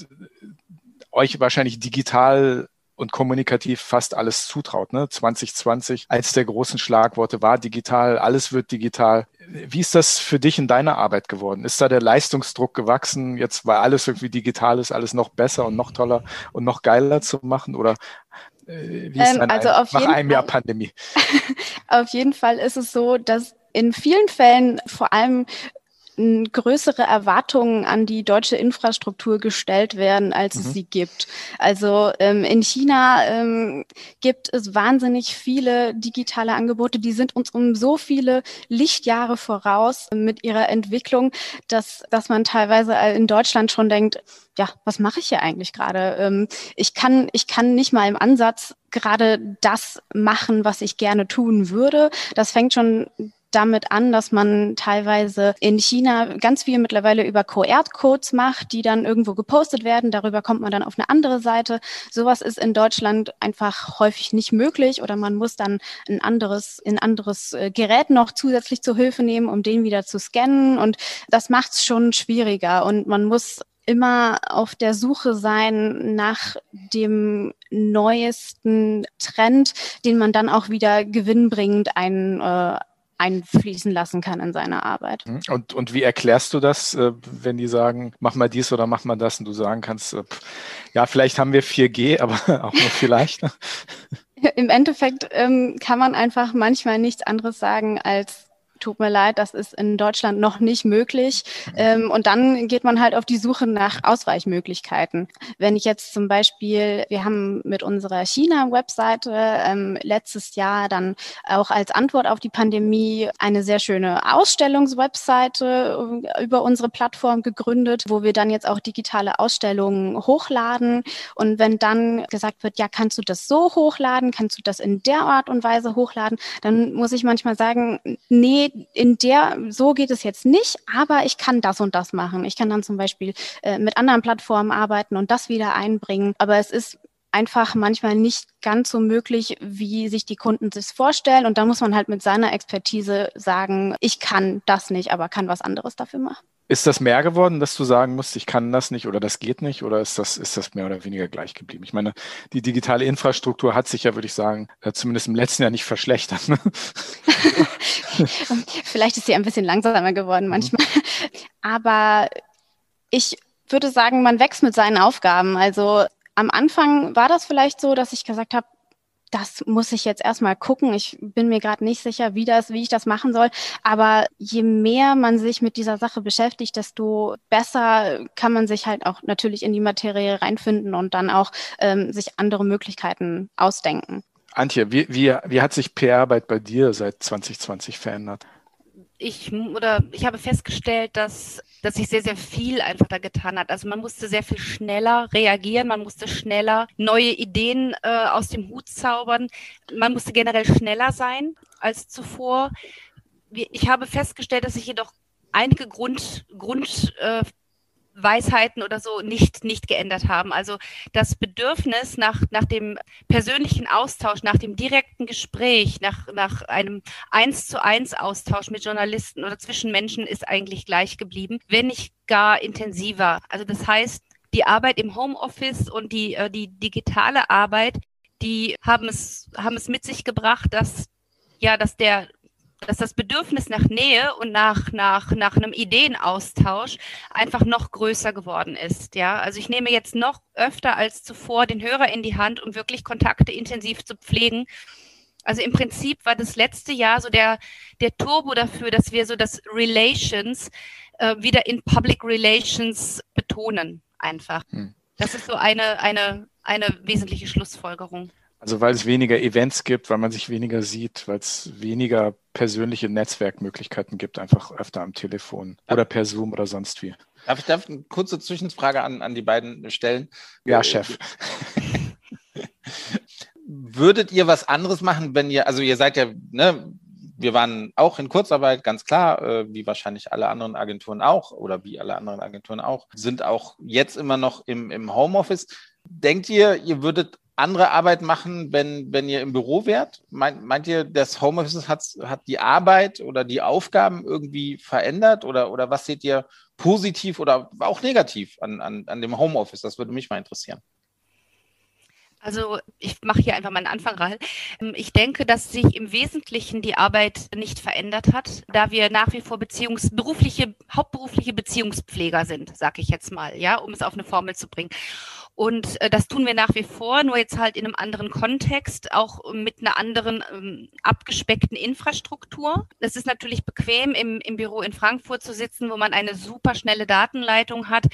euch wahrscheinlich digital und kommunikativ fast alles zutraut. Ne? 2020, als der großen Schlagworte war digital, alles wird digital. Wie ist das für dich in deiner Arbeit geworden? Ist da der Leistungsdruck gewachsen, jetzt weil alles irgendwie digital ist, alles noch besser und noch toller und noch geiler zu machen? Oder äh, wie ist ähm, also ein, nach einem Fall, Jahr Pandemie? <laughs> auf jeden Fall ist es so, dass in vielen Fällen vor allem größere Erwartungen an die deutsche Infrastruktur gestellt werden, als mhm. es sie gibt. Also ähm, in China ähm, gibt es wahnsinnig viele digitale Angebote, die sind uns um so viele Lichtjahre voraus mit ihrer Entwicklung, dass, dass man teilweise in Deutschland schon denkt, ja, was mache ich hier eigentlich gerade? Ähm, ich kann, ich kann nicht mal im Ansatz gerade das machen, was ich gerne tun würde. Das fängt schon damit an, dass man teilweise in China ganz viel mittlerweile über QR-Codes macht, die dann irgendwo gepostet werden. Darüber kommt man dann auf eine andere Seite. Sowas ist in Deutschland einfach häufig nicht möglich oder man muss dann ein anderes, ein anderes äh, Gerät noch zusätzlich zur Hilfe nehmen, um den wieder zu scannen. Und das macht es schon schwieriger. Und man muss immer auf der Suche sein nach dem neuesten Trend, den man dann auch wieder gewinnbringend ein, äh, einfließen lassen kann in seine Arbeit. Mhm. Und, und wie erklärst du das, äh, wenn die sagen, mach mal dies oder mach mal das und du sagen kannst, äh, ja, vielleicht haben wir 4G, <laughs> aber auch nur vielleicht. <laughs> Im Endeffekt ähm, kann man einfach manchmal nichts anderes sagen als tut mir leid, das ist in Deutschland noch nicht möglich. Ähm, und dann geht man halt auf die Suche nach Ausweichmöglichkeiten. Wenn ich jetzt zum Beispiel, wir haben mit unserer China-Webseite ähm, letztes Jahr dann auch als Antwort auf die Pandemie eine sehr schöne Ausstellungswebseite äh, über unsere Plattform gegründet, wo wir dann jetzt auch digitale Ausstellungen hochladen. Und wenn dann gesagt wird, ja, kannst du das so hochladen, kannst du das in der Art und Weise hochladen, dann muss ich manchmal sagen, nee, in der, so geht es jetzt nicht, aber ich kann das und das machen. Ich kann dann zum Beispiel äh, mit anderen Plattformen arbeiten und das wieder einbringen. Aber es ist einfach manchmal nicht ganz so möglich, wie sich die Kunden das vorstellen. Und da muss man halt mit seiner Expertise sagen, ich kann das nicht, aber kann was anderes dafür machen. Ist das mehr geworden, dass du sagen musst, ich kann das nicht oder das geht nicht oder ist das, ist das mehr oder weniger gleich geblieben? Ich meine, die digitale Infrastruktur hat sich ja, würde ich sagen, äh, zumindest im letzten Jahr nicht verschlechtert. Ne? <laughs> Vielleicht ist sie ein bisschen langsamer geworden mhm. manchmal. Aber ich würde sagen, man wächst mit seinen Aufgaben. Also am Anfang war das vielleicht so, dass ich gesagt habe, das muss ich jetzt erstmal gucken. Ich bin mir gerade nicht sicher, wie das, wie ich das machen soll. Aber je mehr man sich mit dieser Sache beschäftigt, desto besser kann man sich halt auch natürlich in die Materie reinfinden und dann auch ähm, sich andere Möglichkeiten ausdenken. Antje, wie, wie, wie hat sich PR-Arbeit bei dir seit 2020 verändert? Ich oder ich habe festgestellt, dass, dass sich sehr, sehr viel einfach da getan hat. Also man musste sehr viel schneller reagieren, man musste schneller neue Ideen äh, aus dem Hut zaubern, man musste generell schneller sein als zuvor. Ich habe festgestellt, dass sich jedoch einige Grund, Grund äh, Weisheiten oder so nicht, nicht geändert haben. Also das Bedürfnis nach, nach dem persönlichen Austausch, nach dem direkten Gespräch, nach, nach einem eins zu eins Austausch mit Journalisten oder zwischen Menschen ist eigentlich gleich geblieben, wenn nicht gar intensiver. Also das heißt, die Arbeit im Homeoffice und die, äh, die digitale Arbeit, die haben es, haben es mit sich gebracht, dass ja, dass der dass das Bedürfnis nach Nähe und nach, nach, nach einem Ideenaustausch einfach noch größer geworden ist. Ja, also ich nehme jetzt noch öfter als zuvor den Hörer in die Hand, um wirklich Kontakte intensiv zu pflegen. Also im Prinzip war das letzte Jahr so der, der Turbo dafür, dass wir so das Relations äh, wieder in Public Relations betonen, einfach. Hm. Das ist so eine, eine, eine wesentliche Schlussfolgerung. Also weil es weniger Events gibt, weil man sich weniger sieht, weil es weniger persönliche Netzwerkmöglichkeiten gibt, einfach öfter am Telefon oder per Zoom oder sonst wie. Darf ich darf eine kurze Zwischenfrage an, an die beiden stellen? Ja, Chef. <laughs> Würdet ihr was anderes machen, wenn ihr, also ihr seid ja, ne, wir waren auch in Kurzarbeit, ganz klar, äh, wie wahrscheinlich alle anderen Agenturen auch oder wie alle anderen Agenturen auch, sind auch jetzt immer noch im, im Homeoffice. Denkt ihr, ihr würdet andere Arbeit machen, wenn, wenn ihr im Büro wärt? Meint, meint ihr, das Homeoffice hat, hat die Arbeit oder die Aufgaben irgendwie verändert? Oder, oder was seht ihr positiv oder auch negativ an, an, an dem Homeoffice? Das würde mich mal interessieren. Also ich mache hier einfach mal einen Anfang rein. Ähm, ich denke, dass sich im Wesentlichen die Arbeit nicht verändert hat, da wir nach wie vor Beziehungs berufliche, hauptberufliche Beziehungspfleger sind, sage ich jetzt mal, ja, um es auf eine Formel zu bringen. Und äh, das tun wir nach wie vor, nur jetzt halt in einem anderen Kontext, auch mit einer anderen ähm, abgespeckten Infrastruktur. Es ist natürlich bequem, im, im Büro in Frankfurt zu sitzen, wo man eine super schnelle Datenleitung hat.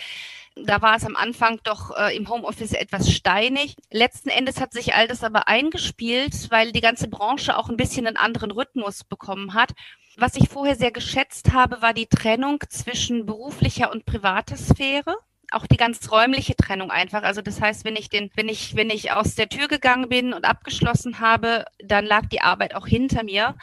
Da war es am Anfang doch äh, im Homeoffice etwas steinig. Letzten Endes hat sich all das aber eingespielt, weil die ganze Branche auch ein bisschen einen anderen Rhythmus bekommen hat. Was ich vorher sehr geschätzt habe, war die Trennung zwischen beruflicher und privater Sphäre auch die ganz räumliche Trennung einfach. Also das heißt, wenn ich den, wenn ich, wenn ich aus der Tür gegangen bin und abgeschlossen habe, dann lag die Arbeit auch hinter mir.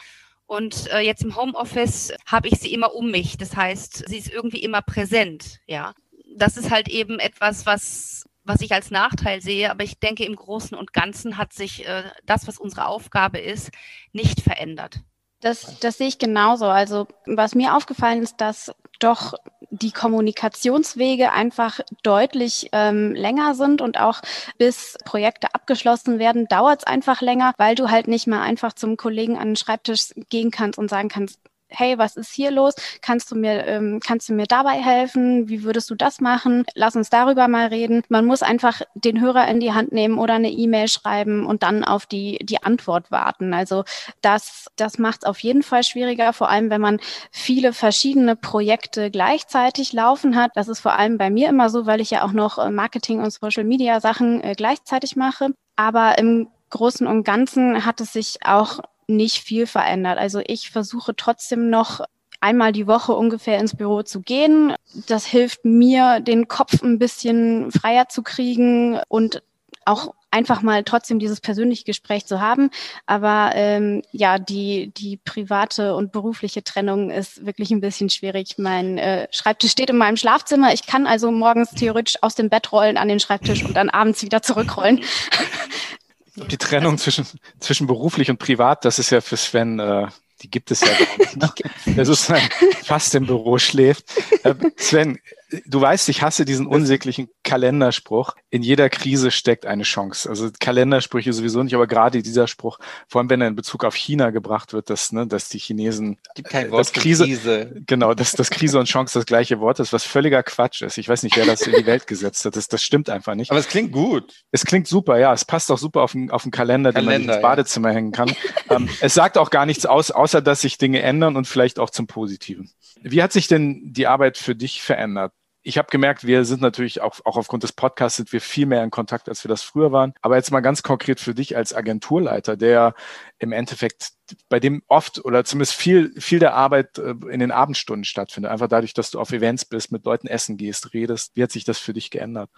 Und äh, jetzt im Homeoffice habe ich sie immer um mich. Das heißt, sie ist irgendwie immer präsent. Ja, das ist halt eben etwas, was was ich als Nachteil sehe. Aber ich denke, im Großen und Ganzen hat sich äh, das, was unsere Aufgabe ist, nicht verändert. Das, das sehe ich genauso. Also was mir aufgefallen ist, dass doch die Kommunikationswege einfach deutlich ähm, länger sind und auch bis Projekte abgeschlossen werden, dauert es einfach länger, weil du halt nicht mehr einfach zum Kollegen an den Schreibtisch gehen kannst und sagen kannst, hey, was ist hier los? Kannst du mir, ähm, kannst du mir dabei helfen? Wie würdest du das machen? Lass uns darüber mal reden. Man muss einfach den Hörer in die Hand nehmen oder eine E-Mail schreiben und dann auf die, die Antwort warten. Also das, das macht es auf jeden Fall schwieriger, vor allem wenn man viele verschiedene Projekte gleichzeitig laufen hat. Das ist vor allem bei mir immer so, weil ich ja auch noch äh, Marketing und Social Media Sachen äh, gleichzeitig mache. Aber im Großen und Ganzen hat es sich auch nicht viel verändert. Also ich versuche trotzdem noch einmal die Woche ungefähr ins Büro zu gehen. Das hilft mir, den Kopf ein bisschen freier zu kriegen und auch einfach mal trotzdem dieses persönliche Gespräch zu haben. Aber ähm, ja, die, die private und berufliche Trennung ist wirklich ein bisschen schwierig. Mein äh, Schreibtisch steht in meinem Schlafzimmer. Ich kann also morgens theoretisch aus dem Bett rollen an den Schreibtisch und dann abends wieder zurückrollen. <laughs> Die Trennung zwischen, zwischen beruflich und privat, das ist ja für Sven äh, Die gibt es ja gar nicht. Ne? Der sozusagen fast im Büro schläft. Äh, Sven, du weißt, ich hasse diesen unsäglichen Kalenderspruch. In jeder Krise steckt eine Chance. Also Kalendersprüche sowieso nicht, aber gerade dieser Spruch, vor allem wenn er in Bezug auf China gebracht wird, dass, ne, dass die Chinesen gibt kein Wort das Krise, Krise, genau, dass das Krise und Chance das gleiche Wort ist, was völliger Quatsch ist. Ich weiß nicht, wer das in die Welt gesetzt hat. Das, das stimmt einfach nicht. Aber es klingt gut. Es klingt super, ja. Es passt auch super auf den, auf den Kalender, Kalender den man ins Badezimmer ja. hängen kann. ähm, es sagt auch gar nichts aus, außer dass sich Dinge ändern und vielleicht auch zum Positiven. Wie hat sich denn die Arbeit für dich verändert? Ich habe gemerkt, wir sind natürlich auch, auch aufgrund des Podcasts sind wir viel mehr in Kontakt, als wir das früher waren. Aber jetzt mal ganz konkret für dich als Agenturleiter, der im Endeffekt bei dem oft oder zumindest viel, viel der Arbeit äh, in den Abendstunden stattfindet. Einfach dadurch, dass du auf Events bist, mit Leuten essen gehst, redest. Wie hat sich das für dich geändert?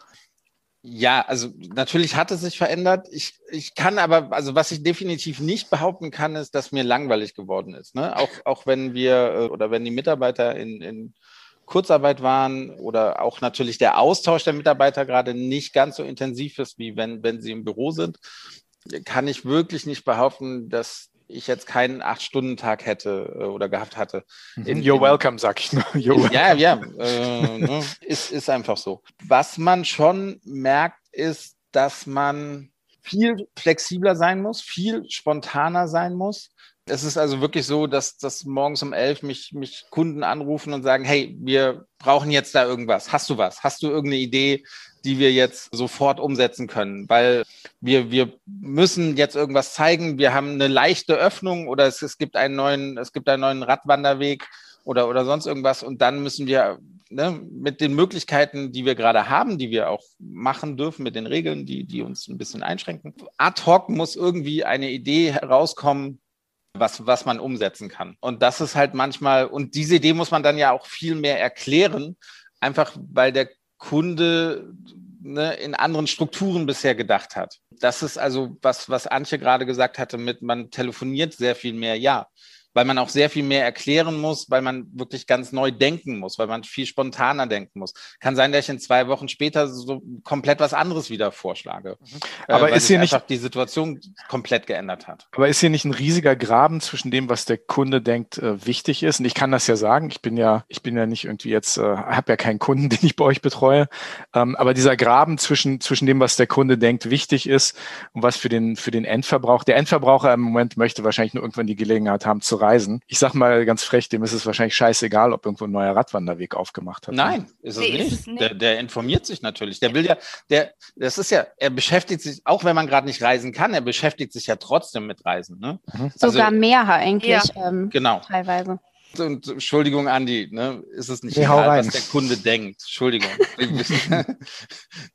Ja, also natürlich hat es sich verändert. Ich, ich kann aber, also was ich definitiv nicht behaupten kann, ist, dass mir langweilig geworden ist. Ne? Auch, auch wenn wir äh, oder wenn die Mitarbeiter in, in Kurzarbeit waren oder auch natürlich der Austausch der Mitarbeiter gerade nicht ganz so intensiv ist, wie wenn, wenn sie im Büro sind, kann ich wirklich nicht behaupten, dass ich jetzt keinen Acht-Stunden-Tag hätte äh, oder gehabt hatte. Mhm. In, You're welcome, sag ich nur. <laughs> You're ja, ja, äh, ne, ist, ist einfach so. Was man schon merkt, ist, dass man viel flexibler sein muss, viel spontaner sein muss. Es ist also wirklich so, dass, dass morgens um elf mich, mich Kunden anrufen und sagen, hey, wir brauchen jetzt da irgendwas. Hast du was? Hast du irgendeine Idee, die wir jetzt sofort umsetzen können? Weil wir, wir müssen jetzt irgendwas zeigen. Wir haben eine leichte Öffnung oder es, es gibt einen neuen, es gibt einen neuen Radwanderweg oder, oder sonst irgendwas. Und dann müssen wir ne, mit den Möglichkeiten, die wir gerade haben, die wir auch machen dürfen, mit den Regeln, die, die uns ein bisschen einschränken. Ad hoc muss irgendwie eine Idee herauskommen, was, was man umsetzen kann. Und das ist halt manchmal, und diese Idee muss man dann ja auch viel mehr erklären, einfach weil der Kunde ne, in anderen Strukturen bisher gedacht hat. Das ist also was, was Antje gerade gesagt hatte, mit man telefoniert sehr viel mehr, ja weil man auch sehr viel mehr erklären muss, weil man wirklich ganz neu denken muss, weil man viel spontaner denken muss. Kann sein, dass ich in zwei Wochen später so komplett was anderes wieder vorschlage. Mhm. Äh, aber äh, ist hier nicht die Situation komplett geändert hat. Aber ist hier nicht ein riesiger Graben zwischen dem, was der Kunde denkt, äh, wichtig ist? Und ich kann das ja sagen. Ich bin ja, ich bin ja nicht irgendwie jetzt, äh, habe ja keinen Kunden, <laughs> den ich bei euch betreue. Ähm, aber dieser Graben zwischen zwischen dem, was der Kunde denkt, wichtig ist und was für den für den Endverbrauch. Der Endverbraucher im Moment möchte wahrscheinlich nur irgendwann die Gelegenheit haben zu reisen. Ich sag mal ganz frech, dem ist es wahrscheinlich scheißegal, ob irgendwo ein neuer Radwanderweg aufgemacht hat. Nein, ist es nee, nicht. Ist es nicht. Der, der, informiert sich natürlich. Der will ja, der, das ist ja, er beschäftigt sich, auch wenn man gerade nicht reisen kann, er beschäftigt sich ja trotzdem mit Reisen. Ne? Mhm. Sogar also, mehr eigentlich. Ja. Ähm, genau. Teilweise. Und Entschuldigung, Andi, ne, ist es nicht nee, egal, was der Kunde denkt. Entschuldigung. <laughs>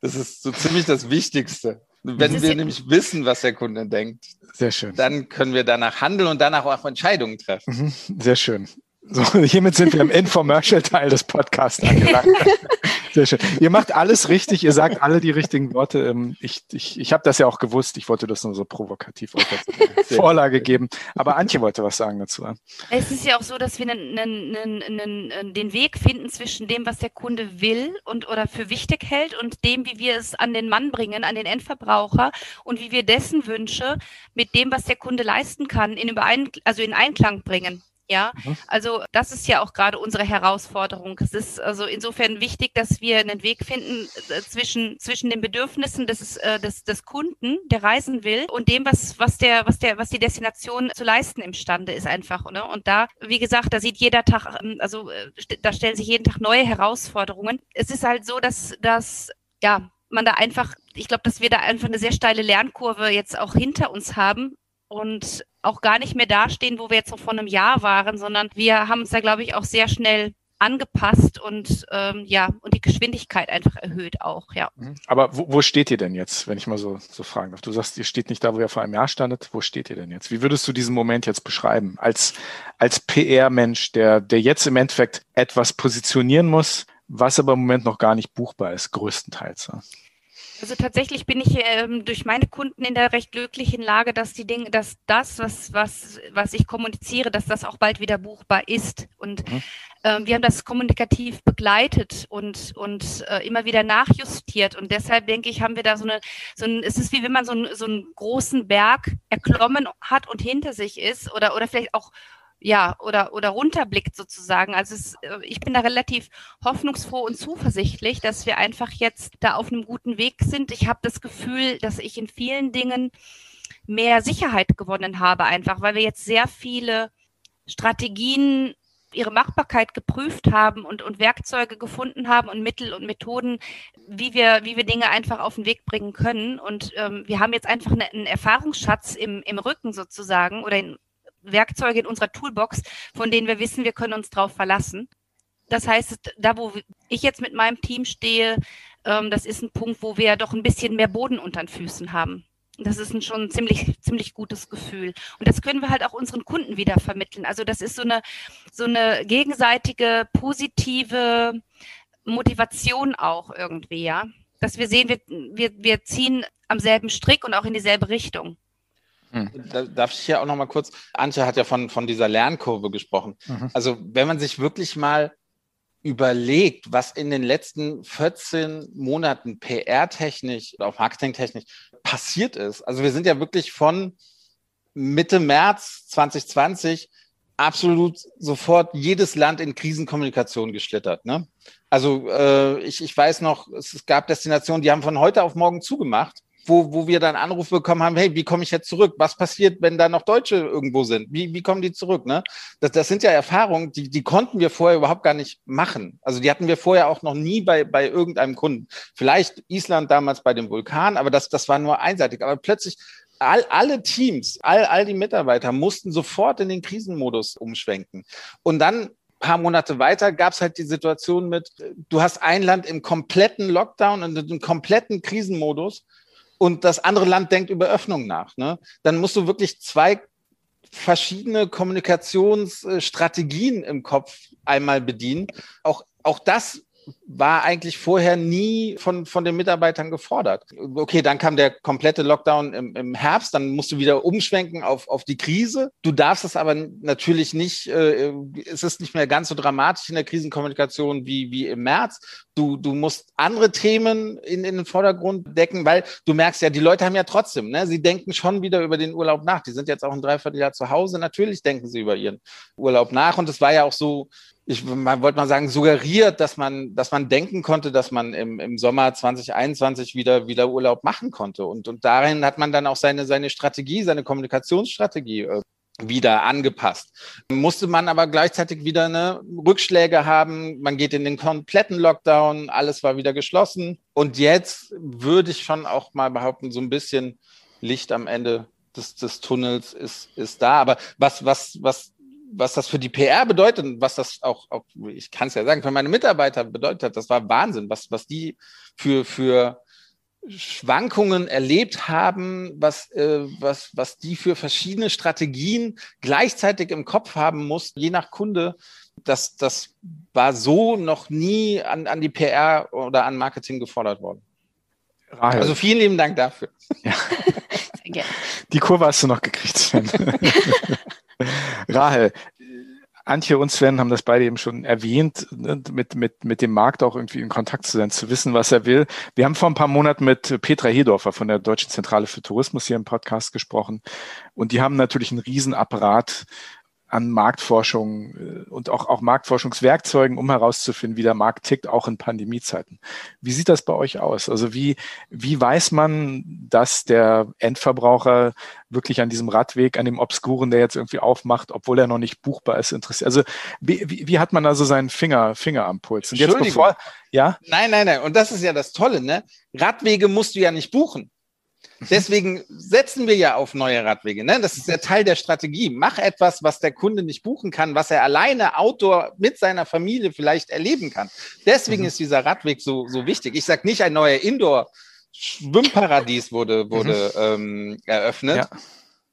das ist so ziemlich das Wichtigste. Wenn wir nämlich wissen, was der Kunde denkt, sehr schön. dann können wir danach handeln und danach auch Entscheidungen treffen. Mhm, sehr schön. So, <laughs> hiermit sind wir im Infomercial-Teil des Podcasts angelangt. <laughs> Sehr schön. Ihr macht alles richtig, ihr sagt alle die richtigen Worte. Ähm, ich, ich, ich habe das ja auch gewusst, ich wollte das nur so provokativ als <laughs> Vorlage geben. Aber Antje wollte was sagen dazu. Es ist ja auch so, dass wir einen, einen, einen, den Weg finden zwischen dem, was der Kunde will und oder für wichtig hält und dem, wie wir es an den Mann bringen, an den Endverbraucher und wie wir dessen Wünsche mit dem, was der Kunde leisten kann, in, Überein also in Einklang bringen. Ja, mhm. also das ist ja auch gerade unsere Herausforderung. Es ist also insofern wichtig, dass wir einen Weg finden äh, zwischen, zwischen den Bedürfnissen des, äh, des, des Kunden, der reisen will, und dem, was, was der, was der, was die Destination zu leisten imstande ist einfach. Ne? Und da, wie gesagt, da sieht jeder Tag, ähm, also äh, da stellen sich jeden Tag neue Herausforderungen. Es ist halt so, dass, dass ja, man da einfach, ich glaube, dass wir da einfach eine sehr steile Lernkurve jetzt auch hinter uns haben, und auch gar nicht mehr dastehen, wo wir jetzt noch vor einem Jahr waren, sondern wir haben uns da, glaube ich, auch sehr schnell angepasst und ähm, ja und die Geschwindigkeit einfach erhöht auch ja. Mhm. Aber wo, wo steht ihr denn jetzt, wenn ich mal so so fragen darf? Du sagst, ihr steht nicht da, wo ihr vor einem Jahr standet. Wo steht ihr denn jetzt? Wie würdest du diesen Moment jetzt beschreiben als als PR-Mensch, der der jetzt im Endeffekt etwas positionieren muss, was aber im Moment noch gar nicht buchbar ist, größtenteils? Also tatsächlich bin ich ähm, durch meine Kunden in der recht glücklichen Lage, dass die Dinge, dass das, was, was, was ich kommuniziere, dass das auch bald wieder buchbar ist. Und mhm. ähm, wir haben das kommunikativ begleitet und, und äh, immer wieder nachjustiert. Und deshalb denke ich, haben wir da so eine, so ein, es ist wie wenn man so, ein, so einen großen Berg erklommen hat und hinter sich ist oder, oder vielleicht auch ja, oder, oder runterblickt sozusagen. Also es, äh, ich bin da relativ hoffnungsfroh und zuversichtlich, dass wir einfach jetzt da auf einem guten Weg sind. Ich habe das Gefühl, dass ich in vielen Dingen mehr Sicherheit gewonnen habe, einfach, weil wir jetzt sehr viele Strategien ihre Machbarkeit geprüft haben und, und Werkzeuge gefunden haben und Mittel und Methoden, wie wir, wie wir Dinge einfach auf den Weg bringen können. Und ähm, wir haben jetzt einfach eine, einen Erfahrungsschatz im, im Rücken sozusagen oder in Werkzeuge in unserer Toolbox, von denen wir wissen, wir können uns drauf verlassen. Das heißt, da wo ich jetzt mit meinem Team stehe, ähm, das ist ein Punkt, wo wir doch ein bisschen mehr Boden unter den Füßen haben. Das ist ein schon ziemlich, ziemlich gutes Gefühl. Und das können wir halt auch unseren Kunden wieder vermitteln. Also das ist so eine, so eine gegenseitige, positive Motivation auch irgendwie, ja. Dass wir sehen, wir, wir, wir ziehen am selben Strick und auch in dieselbe Richtung. Hm. Da, darf ich hier auch noch mal kurz, Antje hat ja von, von dieser Lernkurve gesprochen. Mhm. Also wenn man sich wirklich mal überlegt, was in den letzten 14 Monaten PR-technisch oder auch marketingtechnisch passiert ist. Also wir sind ja wirklich von Mitte März 2020 absolut sofort jedes Land in Krisenkommunikation geschlittert. Ne? Also äh, ich, ich weiß noch, es gab Destinationen, die haben von heute auf morgen zugemacht wo, wo wir dann Anrufe bekommen haben, hey, wie komme ich jetzt zurück? Was passiert, wenn da noch Deutsche irgendwo sind? Wie, wie kommen die zurück? Ne? Das, das sind ja Erfahrungen, die, die konnten wir vorher überhaupt gar nicht machen. Also die hatten wir vorher auch noch nie bei, bei irgendeinem Kunden. Vielleicht Island damals bei dem Vulkan, aber das, das war nur einseitig. Aber plötzlich all, alle Teams, all, all die Mitarbeiter mussten sofort in den Krisenmodus umschwenken. Und dann paar Monate weiter gab es halt die Situation mit, du hast ein Land im kompletten Lockdown und im kompletten Krisenmodus und das andere Land denkt über Öffnung nach, ne? dann musst du wirklich zwei verschiedene Kommunikationsstrategien im Kopf einmal bedienen. Auch, auch das war eigentlich vorher nie von, von den Mitarbeitern gefordert. Okay, dann kam der komplette Lockdown im, im Herbst, dann musst du wieder umschwenken auf, auf die Krise. Du darfst es aber natürlich nicht, äh, es ist nicht mehr ganz so dramatisch in der Krisenkommunikation wie, wie im März. Du, du musst andere Themen in, in den Vordergrund decken, weil du merkst ja, die Leute haben ja trotzdem, ne, sie denken schon wieder über den Urlaub nach. Die sind jetzt auch ein Dreivierteljahr zu Hause. Natürlich denken sie über ihren Urlaub nach. Und es war ja auch so, ich wollte mal sagen, suggeriert, dass man, dass man denken konnte, dass man im, im Sommer 2021 wieder, wieder Urlaub machen konnte. Und, und darin hat man dann auch seine, seine Strategie, seine Kommunikationsstrategie äh, wieder angepasst. Musste man aber gleichzeitig wieder eine Rückschläge haben. Man geht in den kompletten Lockdown, alles war wieder geschlossen. Und jetzt würde ich schon auch mal behaupten, so ein bisschen Licht am Ende des, des Tunnels ist, ist da. Aber was, was, was was das für die PR bedeutet und was das auch, auch ich kann es ja sagen, für meine Mitarbeiter bedeutet hat, das war Wahnsinn, was, was die für, für Schwankungen erlebt haben, was, äh, was, was die für verschiedene Strategien gleichzeitig im Kopf haben mussten, je nach Kunde. Das, das war so noch nie an, an die PR oder an Marketing gefordert worden. Rahel. Also vielen lieben Dank dafür. Ja. Die Kurve hast du noch gekriegt. <laughs> <laughs> Rahel, Antje und Sven haben das beide eben schon erwähnt, ne, mit, mit, mit dem Markt auch irgendwie in Kontakt zu sein, zu wissen, was er will. Wir haben vor ein paar Monaten mit Petra Hedorfer von der Deutschen Zentrale für Tourismus hier im Podcast gesprochen. Und die haben natürlich einen Riesenapparat an Marktforschung äh, und auch, auch Marktforschungswerkzeugen, um herauszufinden, wie der Markt tickt, auch in Pandemiezeiten. Wie sieht das bei euch aus? Also wie, wie weiß man, dass der Endverbraucher wirklich an diesem Radweg, an dem Obskuren, der jetzt irgendwie aufmacht, obwohl er noch nicht buchbar ist, interessiert? Also wie, wie, wie hat man also seinen Finger, Finger am Puls? Und jetzt bevor, ja? Nein, nein, nein. Und das ist ja das Tolle, ne? Radwege musst du ja nicht buchen. Deswegen setzen wir ja auf neue Radwege. Ne? Das ist ja Teil der Strategie. Mach etwas, was der Kunde nicht buchen kann, was er alleine Outdoor mit seiner Familie vielleicht erleben kann. Deswegen mhm. ist dieser Radweg so, so wichtig. Ich sage nicht, ein neuer Indoor-Schwimmparadies wurde, wurde mhm. ähm, eröffnet. Ja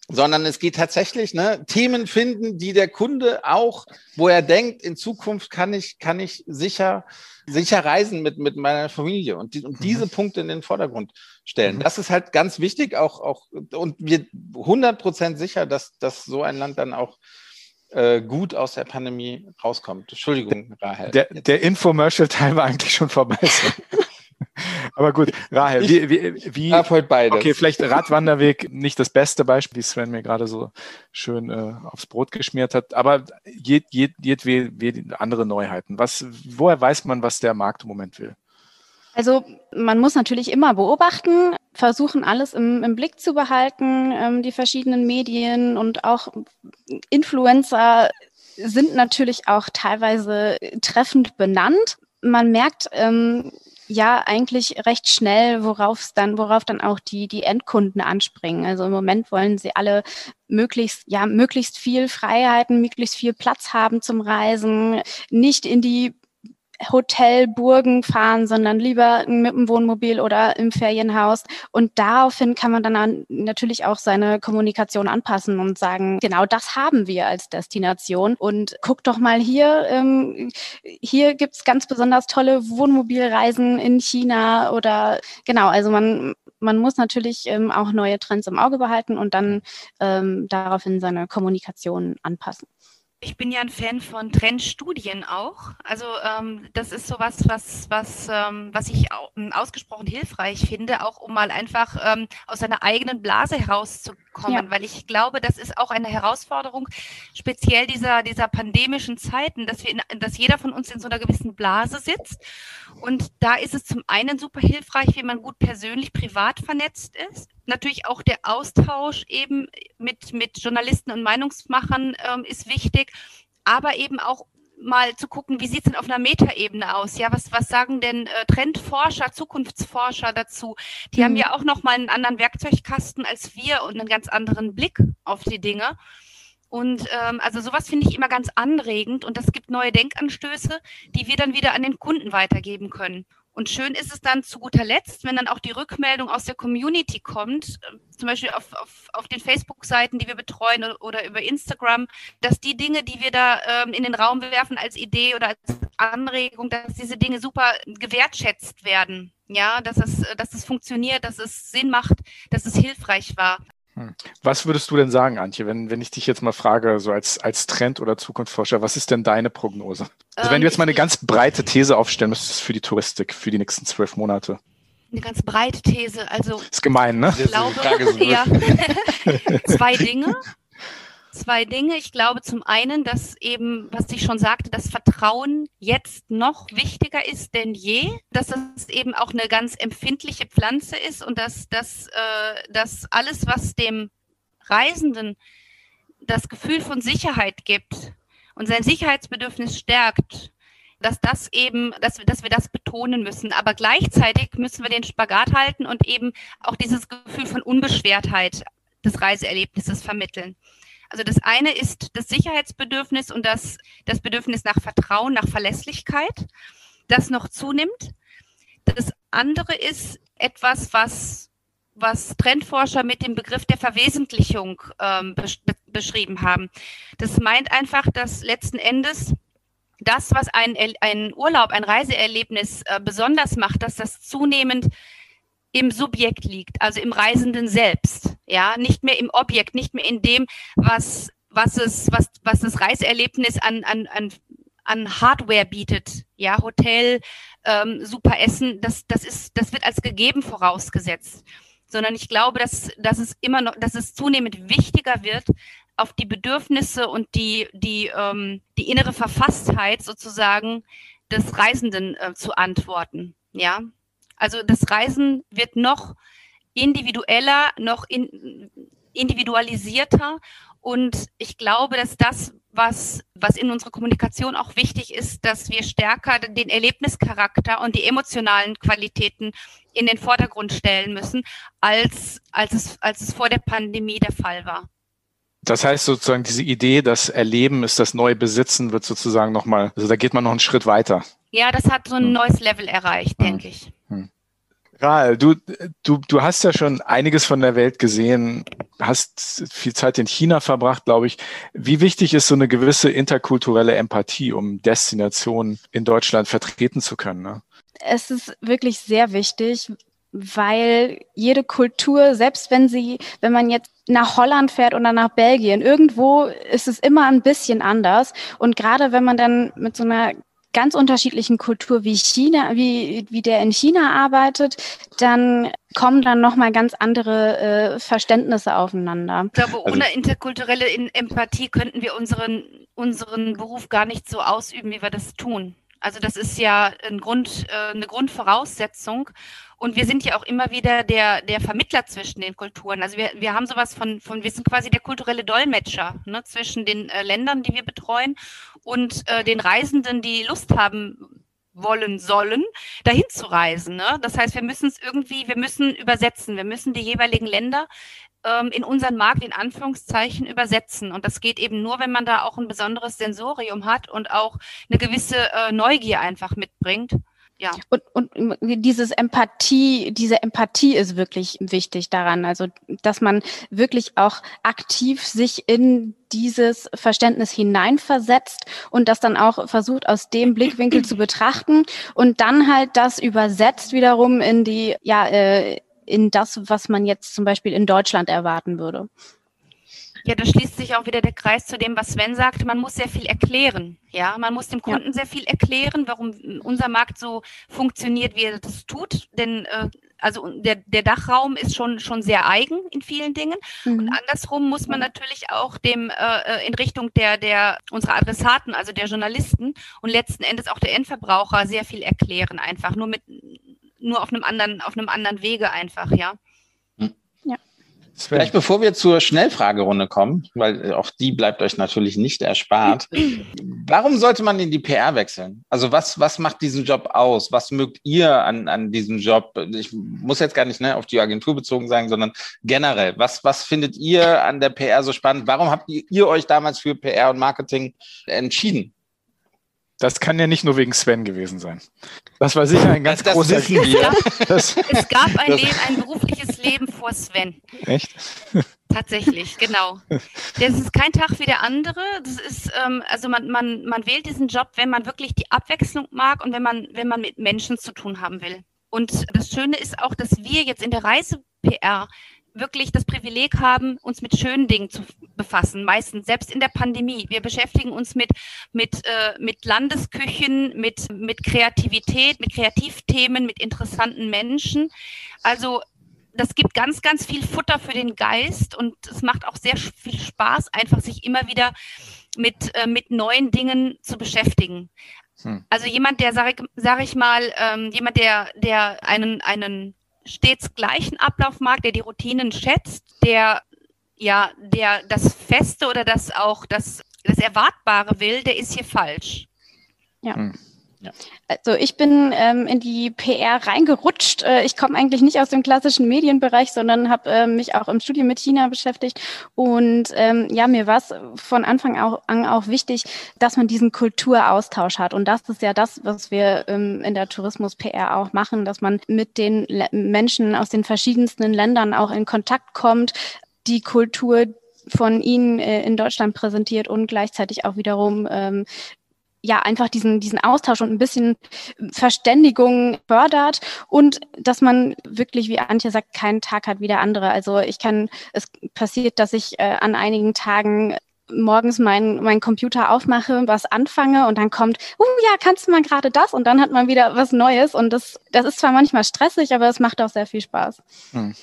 sondern es geht tatsächlich, ne, Themen finden, die der Kunde auch, wo er denkt, in Zukunft kann ich, kann ich sicher, sicher reisen mit, mit meiner Familie und, die, und diese mhm. Punkte in den Vordergrund stellen. Mhm. Das ist halt ganz wichtig, auch, auch, und wir 100 Prozent sicher, dass, dass so ein Land dann auch äh, gut aus der Pandemie rauskommt. Entschuldigung, Rahel. Der, der Infomercial-Teil war eigentlich schon vorbei. <laughs> Aber gut, Rahel, wie, wie, wie Ich heute beides. okay, vielleicht Radwanderweg nicht das beste Beispiel, wie Sven mir gerade so schön äh, aufs Brot geschmiert hat, aber jed, jed, jedwede andere Neuheiten. Was, woher weiß man, was der Markt im Moment will? Also man muss natürlich immer beobachten, versuchen alles im, im Blick zu behalten, ähm, die verschiedenen Medien und auch Influencer sind natürlich auch teilweise treffend benannt. Man merkt ähm, ja eigentlich recht schnell, worauf dann, worauf dann auch die, die Endkunden anspringen. Also im Moment wollen sie alle möglichst, ja, möglichst viel Freiheiten, möglichst viel Platz haben zum Reisen, nicht in die Hotelburgen fahren, sondern lieber mit dem Wohnmobil oder im Ferienhaus. Und daraufhin kann man dann natürlich auch seine Kommunikation anpassen und sagen, genau das haben wir als Destination. Und guck doch mal hier, ähm, hier gibt's ganz besonders tolle Wohnmobilreisen in China oder genau, also man, man muss natürlich ähm, auch neue Trends im Auge behalten und dann ähm, daraufhin seine Kommunikation anpassen. Ich bin ja ein Fan von Trendstudien auch. Also ähm, das ist sowas, was, was, ähm, was ich au ausgesprochen hilfreich finde, auch um mal einfach ähm, aus seiner eigenen Blase herauszukommen, ja. weil ich glaube, das ist auch eine Herausforderung, speziell dieser, dieser pandemischen Zeiten, dass wir, in, dass jeder von uns in so einer gewissen Blase sitzt. Und da ist es zum einen super hilfreich, wie man gut persönlich, privat vernetzt ist natürlich auch der Austausch eben mit, mit Journalisten und Meinungsmachern ähm, ist wichtig, aber eben auch mal zu gucken, wie sieht es denn auf einer Metaebene aus? Ja, was, was sagen denn äh, Trendforscher, Zukunftsforscher dazu? Die mhm. haben ja auch noch mal einen anderen Werkzeugkasten als wir und einen ganz anderen Blick auf die Dinge. Und ähm, also sowas finde ich immer ganz anregend und das gibt neue Denkanstöße, die wir dann wieder an den Kunden weitergeben können. Und schön ist es dann zu guter Letzt, wenn dann auch die Rückmeldung aus der Community kommt, äh, zum Beispiel auf, auf, auf den Facebook-Seiten, die wir betreuen oder über Instagram, dass die Dinge, die wir da ähm, in den Raum werfen als Idee oder als Anregung, dass diese Dinge super gewertschätzt werden. Ja, dass es, dass es funktioniert, dass es Sinn macht, dass es hilfreich war. Hm. Was würdest du denn sagen, Antje, wenn, wenn ich dich jetzt mal frage, so als, als Trend- oder Zukunftsforscher, was ist denn deine Prognose? Also wenn du jetzt mal eine ähm, ganz breite These aufstellen müsstest für die Touristik, für die nächsten zwölf Monate. Eine ganz breite These, also. Ist gemein, ne? Ich glaube, ja. <laughs> Zwei Dinge <laughs> zwei Dinge. Ich glaube zum einen, dass eben, was ich schon sagte, das Vertrauen jetzt noch wichtiger ist denn je, dass es eben auch eine ganz empfindliche Pflanze ist und dass, dass, äh, dass alles, was dem Reisenden das Gefühl von Sicherheit gibt und sein Sicherheitsbedürfnis stärkt, dass das eben, dass dass wir das betonen müssen. Aber gleichzeitig müssen wir den Spagat halten und eben auch dieses Gefühl von Unbeschwertheit des Reiseerlebnisses vermitteln. Also das eine ist das Sicherheitsbedürfnis und das, das Bedürfnis nach Vertrauen, nach Verlässlichkeit, das noch zunimmt. Das andere ist etwas, was, was Trendforscher mit dem Begriff der Verwesentlichung ähm, besch beschrieben haben. Das meint einfach, dass letzten Endes das, was ein, ein Urlaub, ein Reiseerlebnis äh, besonders macht, dass das zunehmend im Subjekt liegt, also im Reisenden selbst, ja, nicht mehr im Objekt, nicht mehr in dem, was, was es, was, was das Reiseerlebnis an, an, an, an Hardware bietet, ja, Hotel, ähm, super Essen, das, das ist, das wird als gegeben vorausgesetzt. Sondern ich glaube, dass, dass es immer noch, dass es zunehmend wichtiger wird, auf die Bedürfnisse und die, die, ähm, die innere Verfasstheit sozusagen des Reisenden äh, zu antworten. Ja, also das Reisen wird noch individueller, noch in, individualisierter. Und ich glaube, dass das, was, was in unserer Kommunikation auch wichtig ist, dass wir stärker den Erlebnischarakter und die emotionalen Qualitäten in den Vordergrund stellen müssen, als, als, es, als es vor der Pandemie der Fall war. Das heißt sozusagen, diese Idee, das Erleben ist das neue Besitzen, wird sozusagen nochmal, also da geht man noch einen Schritt weiter. Ja, das hat so ein hm. neues Level erreicht, hm. denke ich. Rahl, du, du, du hast ja schon einiges von der Welt gesehen, hast viel Zeit in China verbracht, glaube ich. Wie wichtig ist so eine gewisse interkulturelle Empathie, um Destinationen in Deutschland vertreten zu können? Ne? Es ist wirklich sehr wichtig, weil jede Kultur, selbst wenn sie, wenn man jetzt nach Holland fährt oder nach Belgien, irgendwo ist es immer ein bisschen anders. Und gerade wenn man dann mit so einer ganz unterschiedlichen Kultur wie China, wie, wie der in China arbeitet, dann kommen dann nochmal ganz andere äh, Verständnisse aufeinander. Ich glaube, also ohne also, interkulturelle Empathie könnten wir unseren, unseren Beruf gar nicht so ausüben, wie wir das tun. Also das ist ja ein Grund, äh, eine Grundvoraussetzung. Und wir sind ja auch immer wieder der, der Vermittler zwischen den Kulturen. Also wir, wir haben sowas von, von, wir sind quasi der kulturelle Dolmetscher ne, zwischen den äh, Ländern, die wir betreuen und äh, den Reisenden, die Lust haben wollen sollen, dahin zu reisen. Ne? Das heißt, wir müssen es irgendwie, wir müssen übersetzen, wir müssen die jeweiligen Länder ähm, in unseren Markt in Anführungszeichen übersetzen. Und das geht eben nur, wenn man da auch ein besonderes Sensorium hat und auch eine gewisse äh, Neugier einfach mitbringt. Ja. Und, und dieses Empathie, diese Empathie ist wirklich wichtig daran. Also, dass man wirklich auch aktiv sich in dieses Verständnis hineinversetzt und das dann auch versucht, aus dem Blickwinkel zu betrachten und dann halt das übersetzt wiederum in die, ja, äh, in das, was man jetzt zum Beispiel in Deutschland erwarten würde. Ja, da schließt sich auch wieder der Kreis zu dem, was Sven sagte. Man muss sehr viel erklären. Ja, man muss dem Kunden ja. sehr viel erklären, warum unser Markt so funktioniert, wie er das tut. Denn äh, also der, der Dachraum ist schon, schon sehr eigen in vielen Dingen. Mhm. Und andersrum muss man natürlich auch dem äh, in Richtung der, der unserer Adressaten, also der Journalisten und letzten Endes auch der Endverbraucher sehr viel erklären, einfach nur mit nur auf einem anderen, auf einem anderen Wege einfach, ja. Ja. Vielleicht bevor wir zur Schnellfragerunde kommen, weil auch die bleibt euch natürlich nicht erspart. <clears throat> Warum sollte man in die PR wechseln? Also was, was macht diesen Job aus? Was mögt ihr an, an diesem Job? Ich muss jetzt gar nicht ne, auf die Agentur bezogen sagen, sondern generell. Was, was findet ihr an der PR so spannend? Warum habt ihr, ihr euch damals für PR und Marketing entschieden? Das kann ja nicht nur wegen Sven gewesen sein. Das war sicher ein ganz das, großer das es, gab, das, es gab ein Leben, ein berufliches Leben vor Sven. Echt? Tatsächlich, genau. Das ist kein Tag wie der andere. Das ist, ähm, also man, man, man wählt diesen Job, wenn man wirklich die Abwechslung mag und wenn man, wenn man mit Menschen zu tun haben will. Und das Schöne ist auch, dass wir jetzt in der Reise-PR wirklich das Privileg haben, uns mit schönen Dingen zu befassen, meistens selbst in der Pandemie. Wir beschäftigen uns mit, mit, äh, mit Landesküchen, mit, mit Kreativität, mit Kreativthemen, mit interessanten Menschen. Also das gibt ganz, ganz viel Futter für den Geist und es macht auch sehr viel Spaß, einfach sich immer wieder mit, äh, mit neuen Dingen zu beschäftigen. Hm. Also jemand, der, sag ich, sag ich mal, ähm, jemand, der, der einen, einen stets gleichen Ablauf mag, der die Routinen schätzt, der ja, der das Feste oder das auch das, das Erwartbare will, der ist hier falsch. Ja. Hm. Ja. Also ich bin ähm, in die PR reingerutscht. Äh, ich komme eigentlich nicht aus dem klassischen Medienbereich, sondern habe äh, mich auch im Studium mit China beschäftigt. Und ähm, ja, mir war es von Anfang an auch wichtig, dass man diesen Kulturaustausch hat. Und das ist ja das, was wir ähm, in der Tourismus-PR auch machen, dass man mit den Le Menschen aus den verschiedensten Ländern auch in Kontakt kommt, die Kultur von ihnen äh, in Deutschland präsentiert und gleichzeitig auch wiederum ähm, ja einfach diesen, diesen Austausch und ein bisschen Verständigung fördert und dass man wirklich, wie Antje sagt, keinen Tag hat wie der andere. Also ich kann, es passiert, dass ich äh, an einigen Tagen morgens meinen mein Computer aufmache, was anfange und dann kommt, oh uh, ja, kannst du mal gerade das und dann hat man wieder was Neues und das, das ist zwar manchmal stressig, aber es macht auch sehr viel Spaß. Hm.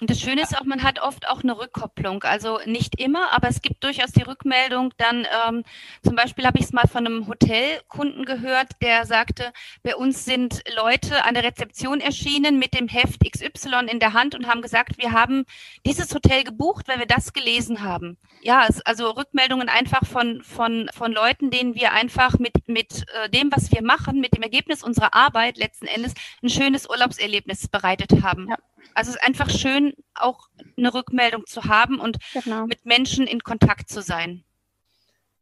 Und das Schöne ist auch, man hat oft auch eine Rückkopplung. Also nicht immer, aber es gibt durchaus die Rückmeldung. Dann ähm, zum Beispiel habe ich es mal von einem Hotelkunden gehört, der sagte, bei uns sind Leute an der Rezeption erschienen mit dem Heft XY in der Hand und haben gesagt, wir haben dieses Hotel gebucht, weil wir das gelesen haben. Ja, es, also Rückmeldungen einfach von, von, von Leuten, denen wir einfach mit, mit äh, dem, was wir machen, mit dem Ergebnis unserer Arbeit letzten Endes ein schönes Urlaubserlebnis bereitet haben. Ja. Also es ist einfach schön, auch eine Rückmeldung zu haben und genau. mit Menschen in Kontakt zu sein.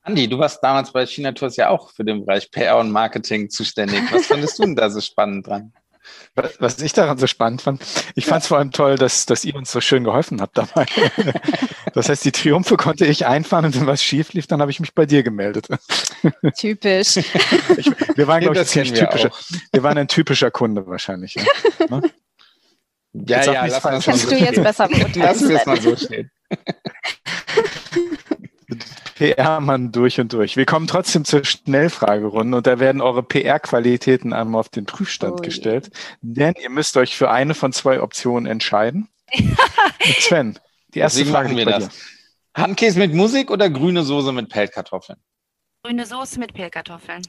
Andi, du warst damals bei China Tours ja auch für den Bereich PR und Marketing zuständig. Was fandest du denn da so spannend dran? Was ich daran so spannend fand, ich fand es vor allem toll, dass, dass ihr uns so schön geholfen habt dabei. <laughs> Das heißt, die Triumphe konnte ich einfahren und wenn was schief lief, dann habe ich mich bei dir gemeldet. Typisch. Ich, wir waren, glaube ich, ziemlich typischer. Wir waren ein typischer Kunde wahrscheinlich. Ja. <laughs> Ja, ja, lass mal Kannst so du jetzt besser Lass es mal so stehen. <laughs> PR-Mann durch und durch. Wir kommen trotzdem zur Schnellfragerunde und da werden eure PR-Qualitäten einmal auf den Prüfstand oh gestellt, denn ihr müsst euch für eine von zwei Optionen entscheiden. <laughs> Sven, die erste Deswegen Frage machen wir das. Dir. Handkäse mit Musik oder grüne Soße mit Pellkartoffeln? Grüne Soße mit Pellkartoffeln.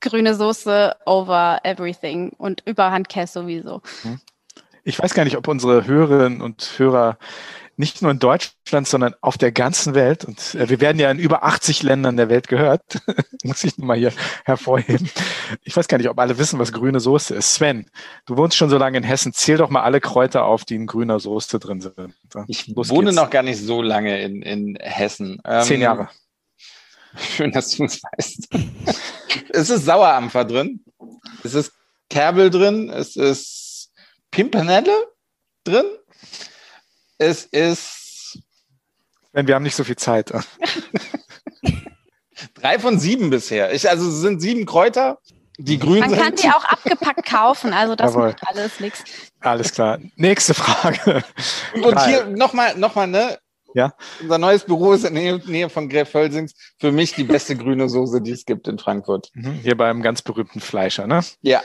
Grüne Soße over everything und über Handkäse sowieso. Hm. Ich weiß gar nicht, ob unsere Hörerinnen und Hörer nicht nur in Deutschland, sondern auf der ganzen Welt. Und äh, wir werden ja in über 80 Ländern der Welt gehört. <laughs> Muss ich nochmal hier hervorheben. Ich weiß gar nicht, ob alle wissen, was grüne Soße ist. Sven, du wohnst schon so lange in Hessen. Zähl doch mal alle Kräuter auf, die in grüner Soße drin sind. Ich Los wohne geht's. noch gar nicht so lange in, in Hessen. Ähm, Zehn Jahre. <laughs> Schön, dass du es weißt. es ist Sauerampfer drin. Es ist Kerbel drin. Es ist Pimpernelle drin. Es ist. Wenn wir haben nicht so viel Zeit. <laughs> Drei von sieben bisher. Ich, also es sind sieben Kräuter, die grün Man sind. Man kann die auch abgepackt kaufen, also das Jawohl. macht alles nichts. Alles klar. Nächste Frage. Und, und hier nochmal, nochmal, ne? Ja. Unser neues Büro ist in der Nähe von Gräf Völsings. Für mich die beste grüne Soße, die es gibt in Frankfurt. Mhm. Hier beim ganz berühmten Fleischer, ne? Ja.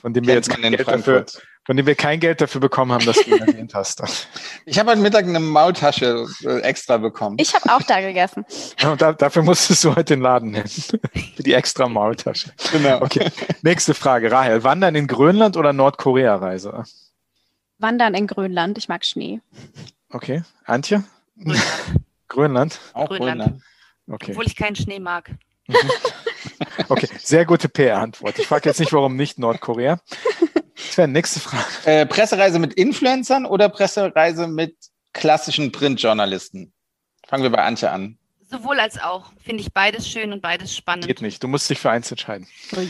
Von dem wir jetzt Geld dafür, von dem wir kein Geld dafür bekommen haben, dass du ihn <laughs> erwähnt hast. Ich habe heute Mittag eine Maultasche äh, extra bekommen. Ich habe auch da gegessen. Ja, da, dafür musstest du heute den Laden nennen. <laughs> Für die extra Maultasche. Genau. Okay. Nächste Frage. Rahel, wandern in Grönland oder Nordkorea-Reise? Wandern in Grönland. Ich mag Schnee. Okay. Antje? Grönland. Grönland? Auch Grönland. Grönland. Okay. Obwohl ich keinen Schnee mag. Mhm. Okay, sehr gute PR-Antwort. Ich frage jetzt nicht, warum nicht Nordkorea. Sven, nächste Frage. Äh, Pressereise mit Influencern oder Pressereise mit klassischen Printjournalisten? Fangen wir bei Antje an. Sowohl als auch. Finde ich beides schön und beides spannend. Geht nicht. Du musst dich für eins entscheiden. Oh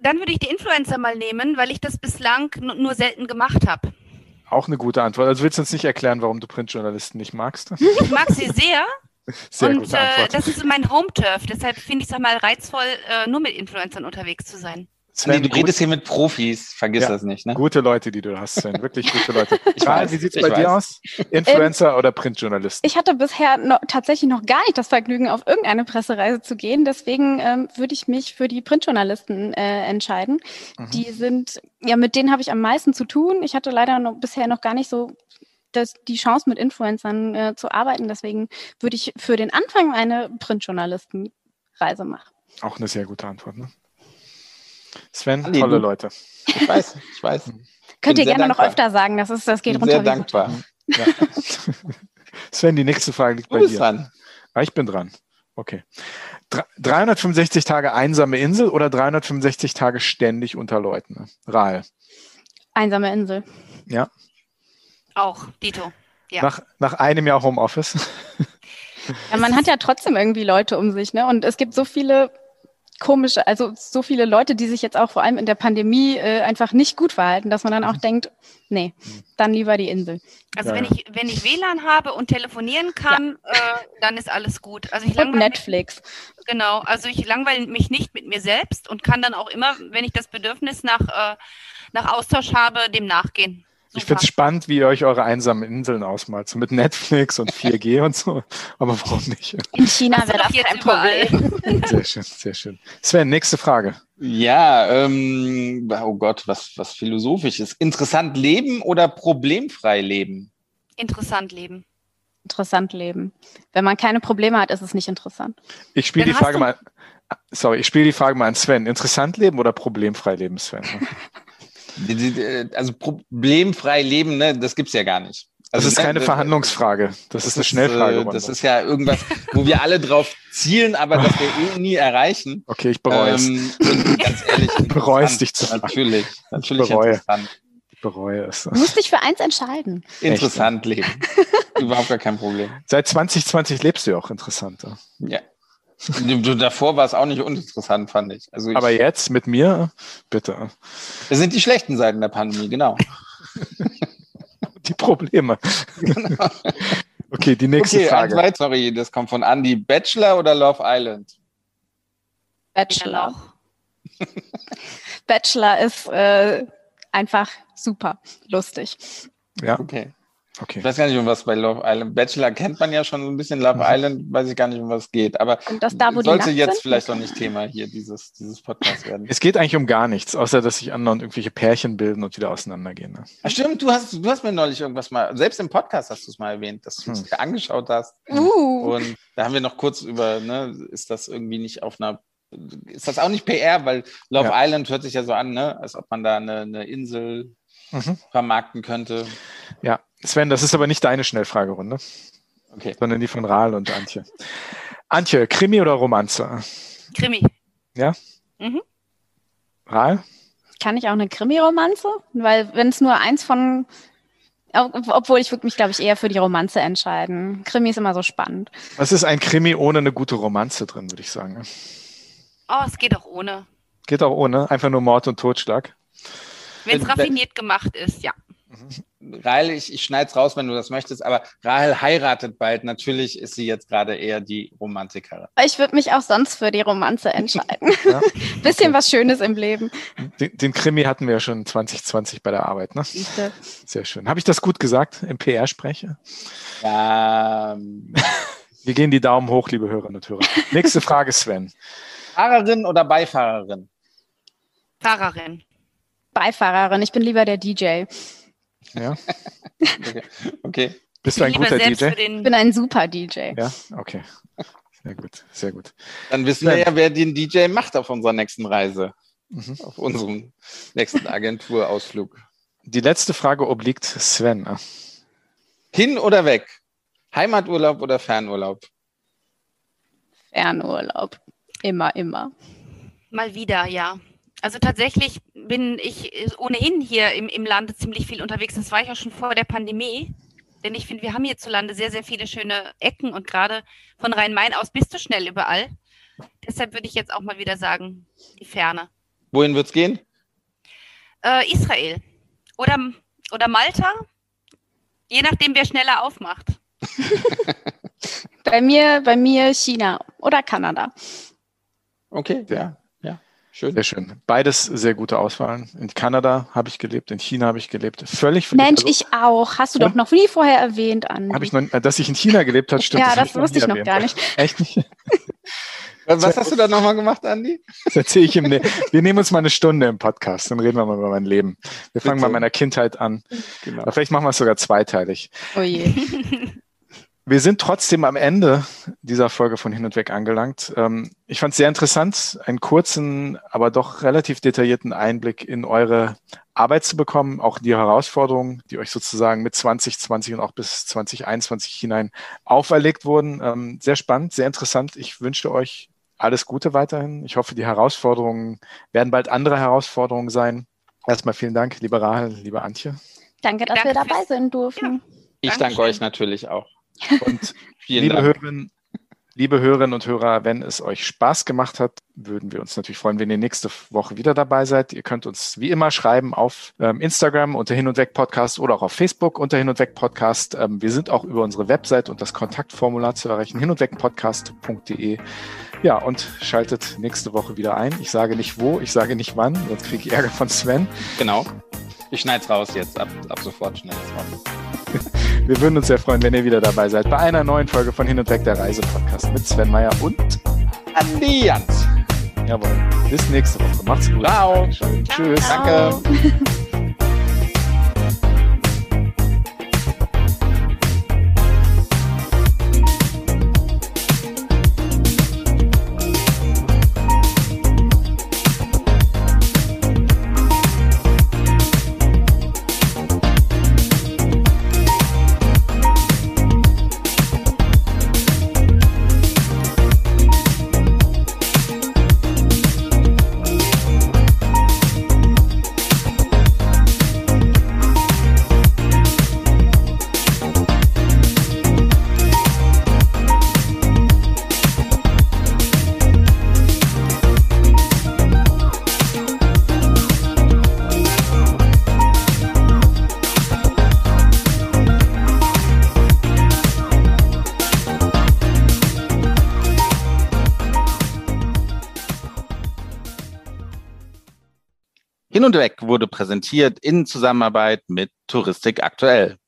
Dann würde ich die Influencer mal nehmen, weil ich das bislang nur selten gemacht habe. Auch eine gute Antwort. Also willst du uns nicht erklären, warum du Printjournalisten nicht magst? Ich mag sie sehr. Sehr und äh, das ist mein Home-Turf. Deshalb finde ich es auch mal reizvoll, äh, nur mit Influencern unterwegs zu sein. Sven, du redest hier mit Profis, vergiss ja, das nicht. Ne? Gute Leute, die du hast, Sven. Wirklich gute Leute. <laughs> ich weiß, wie sieht es bei weiß. dir aus? Influencer ähm, oder Printjournalist? Ich hatte bisher noch, tatsächlich noch gar nicht das Vergnügen, auf irgendeine Pressereise zu gehen. Deswegen ähm, würde ich mich für die Printjournalisten äh, entscheiden. Mhm. Die sind, ja, mit denen habe ich am meisten zu tun. Ich hatte leider noch, bisher noch gar nicht so das, die Chance, mit Influencern äh, zu arbeiten. Deswegen würde ich für den Anfang eine Printjournalistenreise machen. Auch eine sehr gute Antwort. Ne? Sven, Andi, tolle Leute. Ich weiß, ich weiß. Könnt ihr gerne dankbar. noch öfter sagen, das, ist, das geht bin runter. Sehr dankbar. Ja. <laughs> Sven, die nächste Frage liegt du bei dir. Dran. Ah, ich bin dran. Okay. 365 Tage einsame Insel oder 365 Tage ständig unter Leuten? Rahel. Einsame Insel. Ja. Auch, Dito. Ja. Nach, nach einem Jahr Homeoffice. Ja, man hat ja trotzdem irgendwie Leute um sich, ne? Und es gibt so viele komische, also so viele Leute, die sich jetzt auch vor allem in der Pandemie äh, einfach nicht gut verhalten, dass man dann auch mhm. denkt, nee, dann lieber die Insel. Also ja. wenn ich wenn ich WLAN habe und telefonieren kann, ja. äh, dann ist alles gut. Also ich und Netflix. Mich, genau, also ich langweile mich nicht mit mir selbst und kann dann auch immer, wenn ich das Bedürfnis nach äh, nach Austausch habe, dem nachgehen. Ich finde es spannend, wie ihr euch eure einsamen Inseln ausmalt, so mit Netflix und <laughs> 4G und so. Aber warum nicht? In China wäre das kein Problem. <laughs> <laughs> Sehr schön, sehr schön. Sven, nächste Frage. Ja, ähm, oh Gott, was, was philosophisch ist. Interessant leben oder problemfrei leben? Interessant leben. Interessant leben. Wenn man keine Probleme hat, ist es nicht interessant. Ich spiele die Frage mal. Sorry, ich spiele die Frage mal an Sven. Interessant leben oder problemfrei leben, Sven? Also problemfrei leben, ne, das gibt's ja gar nicht. Also das ist keine Verhandlungsfrage. Das, das ist eine Schnellfrage. Ist, das ist ja irgendwas, wo wir alle drauf zielen, aber das wir eh nie erreichen. <laughs> Okay, ich bereue es. Ähm, ganz ehrlich. Bereue es dich zu Natürlich, natürlich ich bereue. interessant. Ich bereue es. Du musst dich für eins entscheiden. Interessant Echt? leben. <laughs> Überhaupt gar kein Problem. Seit 2020 lebst du ja auch interessanter. Ja. Davor war es auch nicht uninteressant, fand ich. Also ich. Aber jetzt mit mir, bitte. Das sind die schlechten Seiten der Pandemie, genau. <laughs> die Probleme. Genau. <laughs> Okay, die nächste okay, Frage. Weit, sorry, das kommt von Andy. Bachelor oder Love Island? Bachelor. Bachelor <laughs> ist äh, einfach super lustig. Ja. Okay. Okay. Ich weiß gar nicht, um was bei Love Island. Bachelor kennt man ja schon so ein bisschen. Love mhm. Island weiß ich gar nicht, um was es geht. Aber das da, sollte jetzt sind? vielleicht noch nicht Thema hier dieses, dieses Podcast werden. Es geht eigentlich um gar nichts, außer dass sich anderen irgendwelche Pärchen bilden und wieder auseinandergehen. Ne? Ach, stimmt, du hast, du hast mir neulich irgendwas mal, selbst im Podcast hast du es mal erwähnt, dass du es hm. angeschaut hast. Uh. Und da haben wir noch kurz über, ne, ist das irgendwie nicht auf einer ist das auch nicht PR, weil Love ja. Island hört sich ja so an, ne? als ob man da eine, eine Insel mhm. vermarkten könnte. Ja, Sven, das ist aber nicht deine Schnellfragerunde, okay. sondern die von Rahl und Antje. Antje, Krimi oder Romanze? Krimi. Ja? Mhm. Rahl? Kann ich auch eine Krimi-Romanze? Weil wenn es nur eins von obwohl ich würde mich, glaube ich, eher für die Romanze entscheiden. Krimi ist immer so spannend. Was ist ein Krimi ohne eine gute Romanze drin, würde ich sagen? Oh, es geht auch ohne. Geht auch ohne, einfach nur Mord und Totschlag. Wenn es raffiniert gemacht ist, ja. Mhm. Rahel, ich, ich schneide es raus, wenn du das möchtest, aber Rahel heiratet bald. Natürlich ist sie jetzt gerade eher die Romantikerin. Ich würde mich auch sonst für die Romanze <laughs> entscheiden. Ja? <laughs> Bisschen okay. was Schönes im Leben. Den, den, Krimi hatten wir ja schon 2020 bei der Arbeit, ne? Sehr schön. Habe ich das gut gesagt im PR-Sprecher? Ja. <laughs> Wir gehen die Daumen hoch, liebe Hörerinnen und Hörer. Nächste Frage, Sven. Fahrerin oder Beifahrerin? Fahrerin. Beifahrerin. Ich bin lieber der DJ. Ja. okay. okay. Bist du ein guter DJ? Ich bin ein super DJ. Ja, okay. Sehr gut, sehr gut. Dann wissen wir ja, wer den DJ macht auf unserer nächsten Reise. Mhm. Auf unserem nächsten Agenturausflug. Die letzte Frage obliegt Sven. Hin oder weg? Heimaturlaub oder Fernurlaub? Fernurlaub. Immer, immer. Mal wieder, ja. Also tatsächlich bin ich ohnehin hier im, im Lande ziemlich viel unterwegs. Das war ich auch schon vor der Pandemie. Denn ich finde, wir haben hierzulande sehr, sehr viele schöne Ecken und gerade von Rhein-Main aus bist du schnell überall. Deshalb würde ich jetzt auch mal wieder sagen, die Ferne. Wohin wird es gehen? Äh, Israel. Oder, oder Malta. Je nachdem, wer schneller aufmacht. <laughs> bei mir, bei mir China oder Kanada. Okay, ja, ja. Schön. Sehr schön. Beides sehr gute Auswahlen. In Kanada habe ich gelebt, in China habe ich gelebt. Völlig. Mensch, also, ich auch. Hast du ja? doch noch nie vorher erwähnt, Andi. Habe ich noch, dass ich in China gelebt habe, stimmt. ja, das, das wusste ich noch erwähnt. gar nicht. <laughs> Echt nicht? <laughs> Was hast du da nochmal gemacht, Andi? Das erzähle ich im ne Wir nehmen uns mal eine Stunde im Podcast, dann reden wir mal über mein Leben. Wir fangen Bitte. mal meiner Kindheit an. Genau. Vielleicht machen wir es sogar zweiteilig. Oh je. <laughs> Wir sind trotzdem am Ende dieser Folge von Hin und Weg angelangt. Ähm, ich fand es sehr interessant, einen kurzen, aber doch relativ detaillierten Einblick in eure Arbeit zu bekommen, auch die Herausforderungen, die euch sozusagen mit 2020 und auch bis 2021 hinein auferlegt wurden. Ähm, sehr spannend, sehr interessant. Ich wünsche euch alles Gute weiterhin. Ich hoffe, die Herausforderungen werden bald andere Herausforderungen sein. Erstmal vielen Dank, liebe Rahel, liebe Antje. Danke, dass danke wir dabei sein durften. Ja, ich danke euch natürlich auch. Und <laughs> liebe Hörerinnen, liebe Hörerinnen und Hörer, wenn es euch Spaß gemacht hat, würden wir uns natürlich freuen, wenn ihr nächste Woche wieder dabei seid. Ihr könnt uns wie immer schreiben auf ähm, Instagram unter Hin und Weg Podcast oder auch auf Facebook unter Hin und Weg Podcast. Ähm, wir sind auch über unsere Website und das Kontaktformular zu erreichen, hin und weg podcast.de. Ja, und schaltet nächste Woche wieder ein. Ich sage nicht wo, ich sage nicht wann, sonst kriege ich Ärger von Sven. Genau. Ich schneide es raus jetzt, ab, ab sofort schnell raus. <laughs> Wir würden uns sehr freuen, wenn ihr wieder dabei seid bei einer neuen Folge von Hin und Weg der Reise-Podcast mit Sven Meyer und Andi Jans. Jawohl. Bis nächste Woche. Macht's gut. Ciao. Tschüss. Danke. <laughs> und Weg wurde präsentiert in Zusammenarbeit mit Touristik aktuell.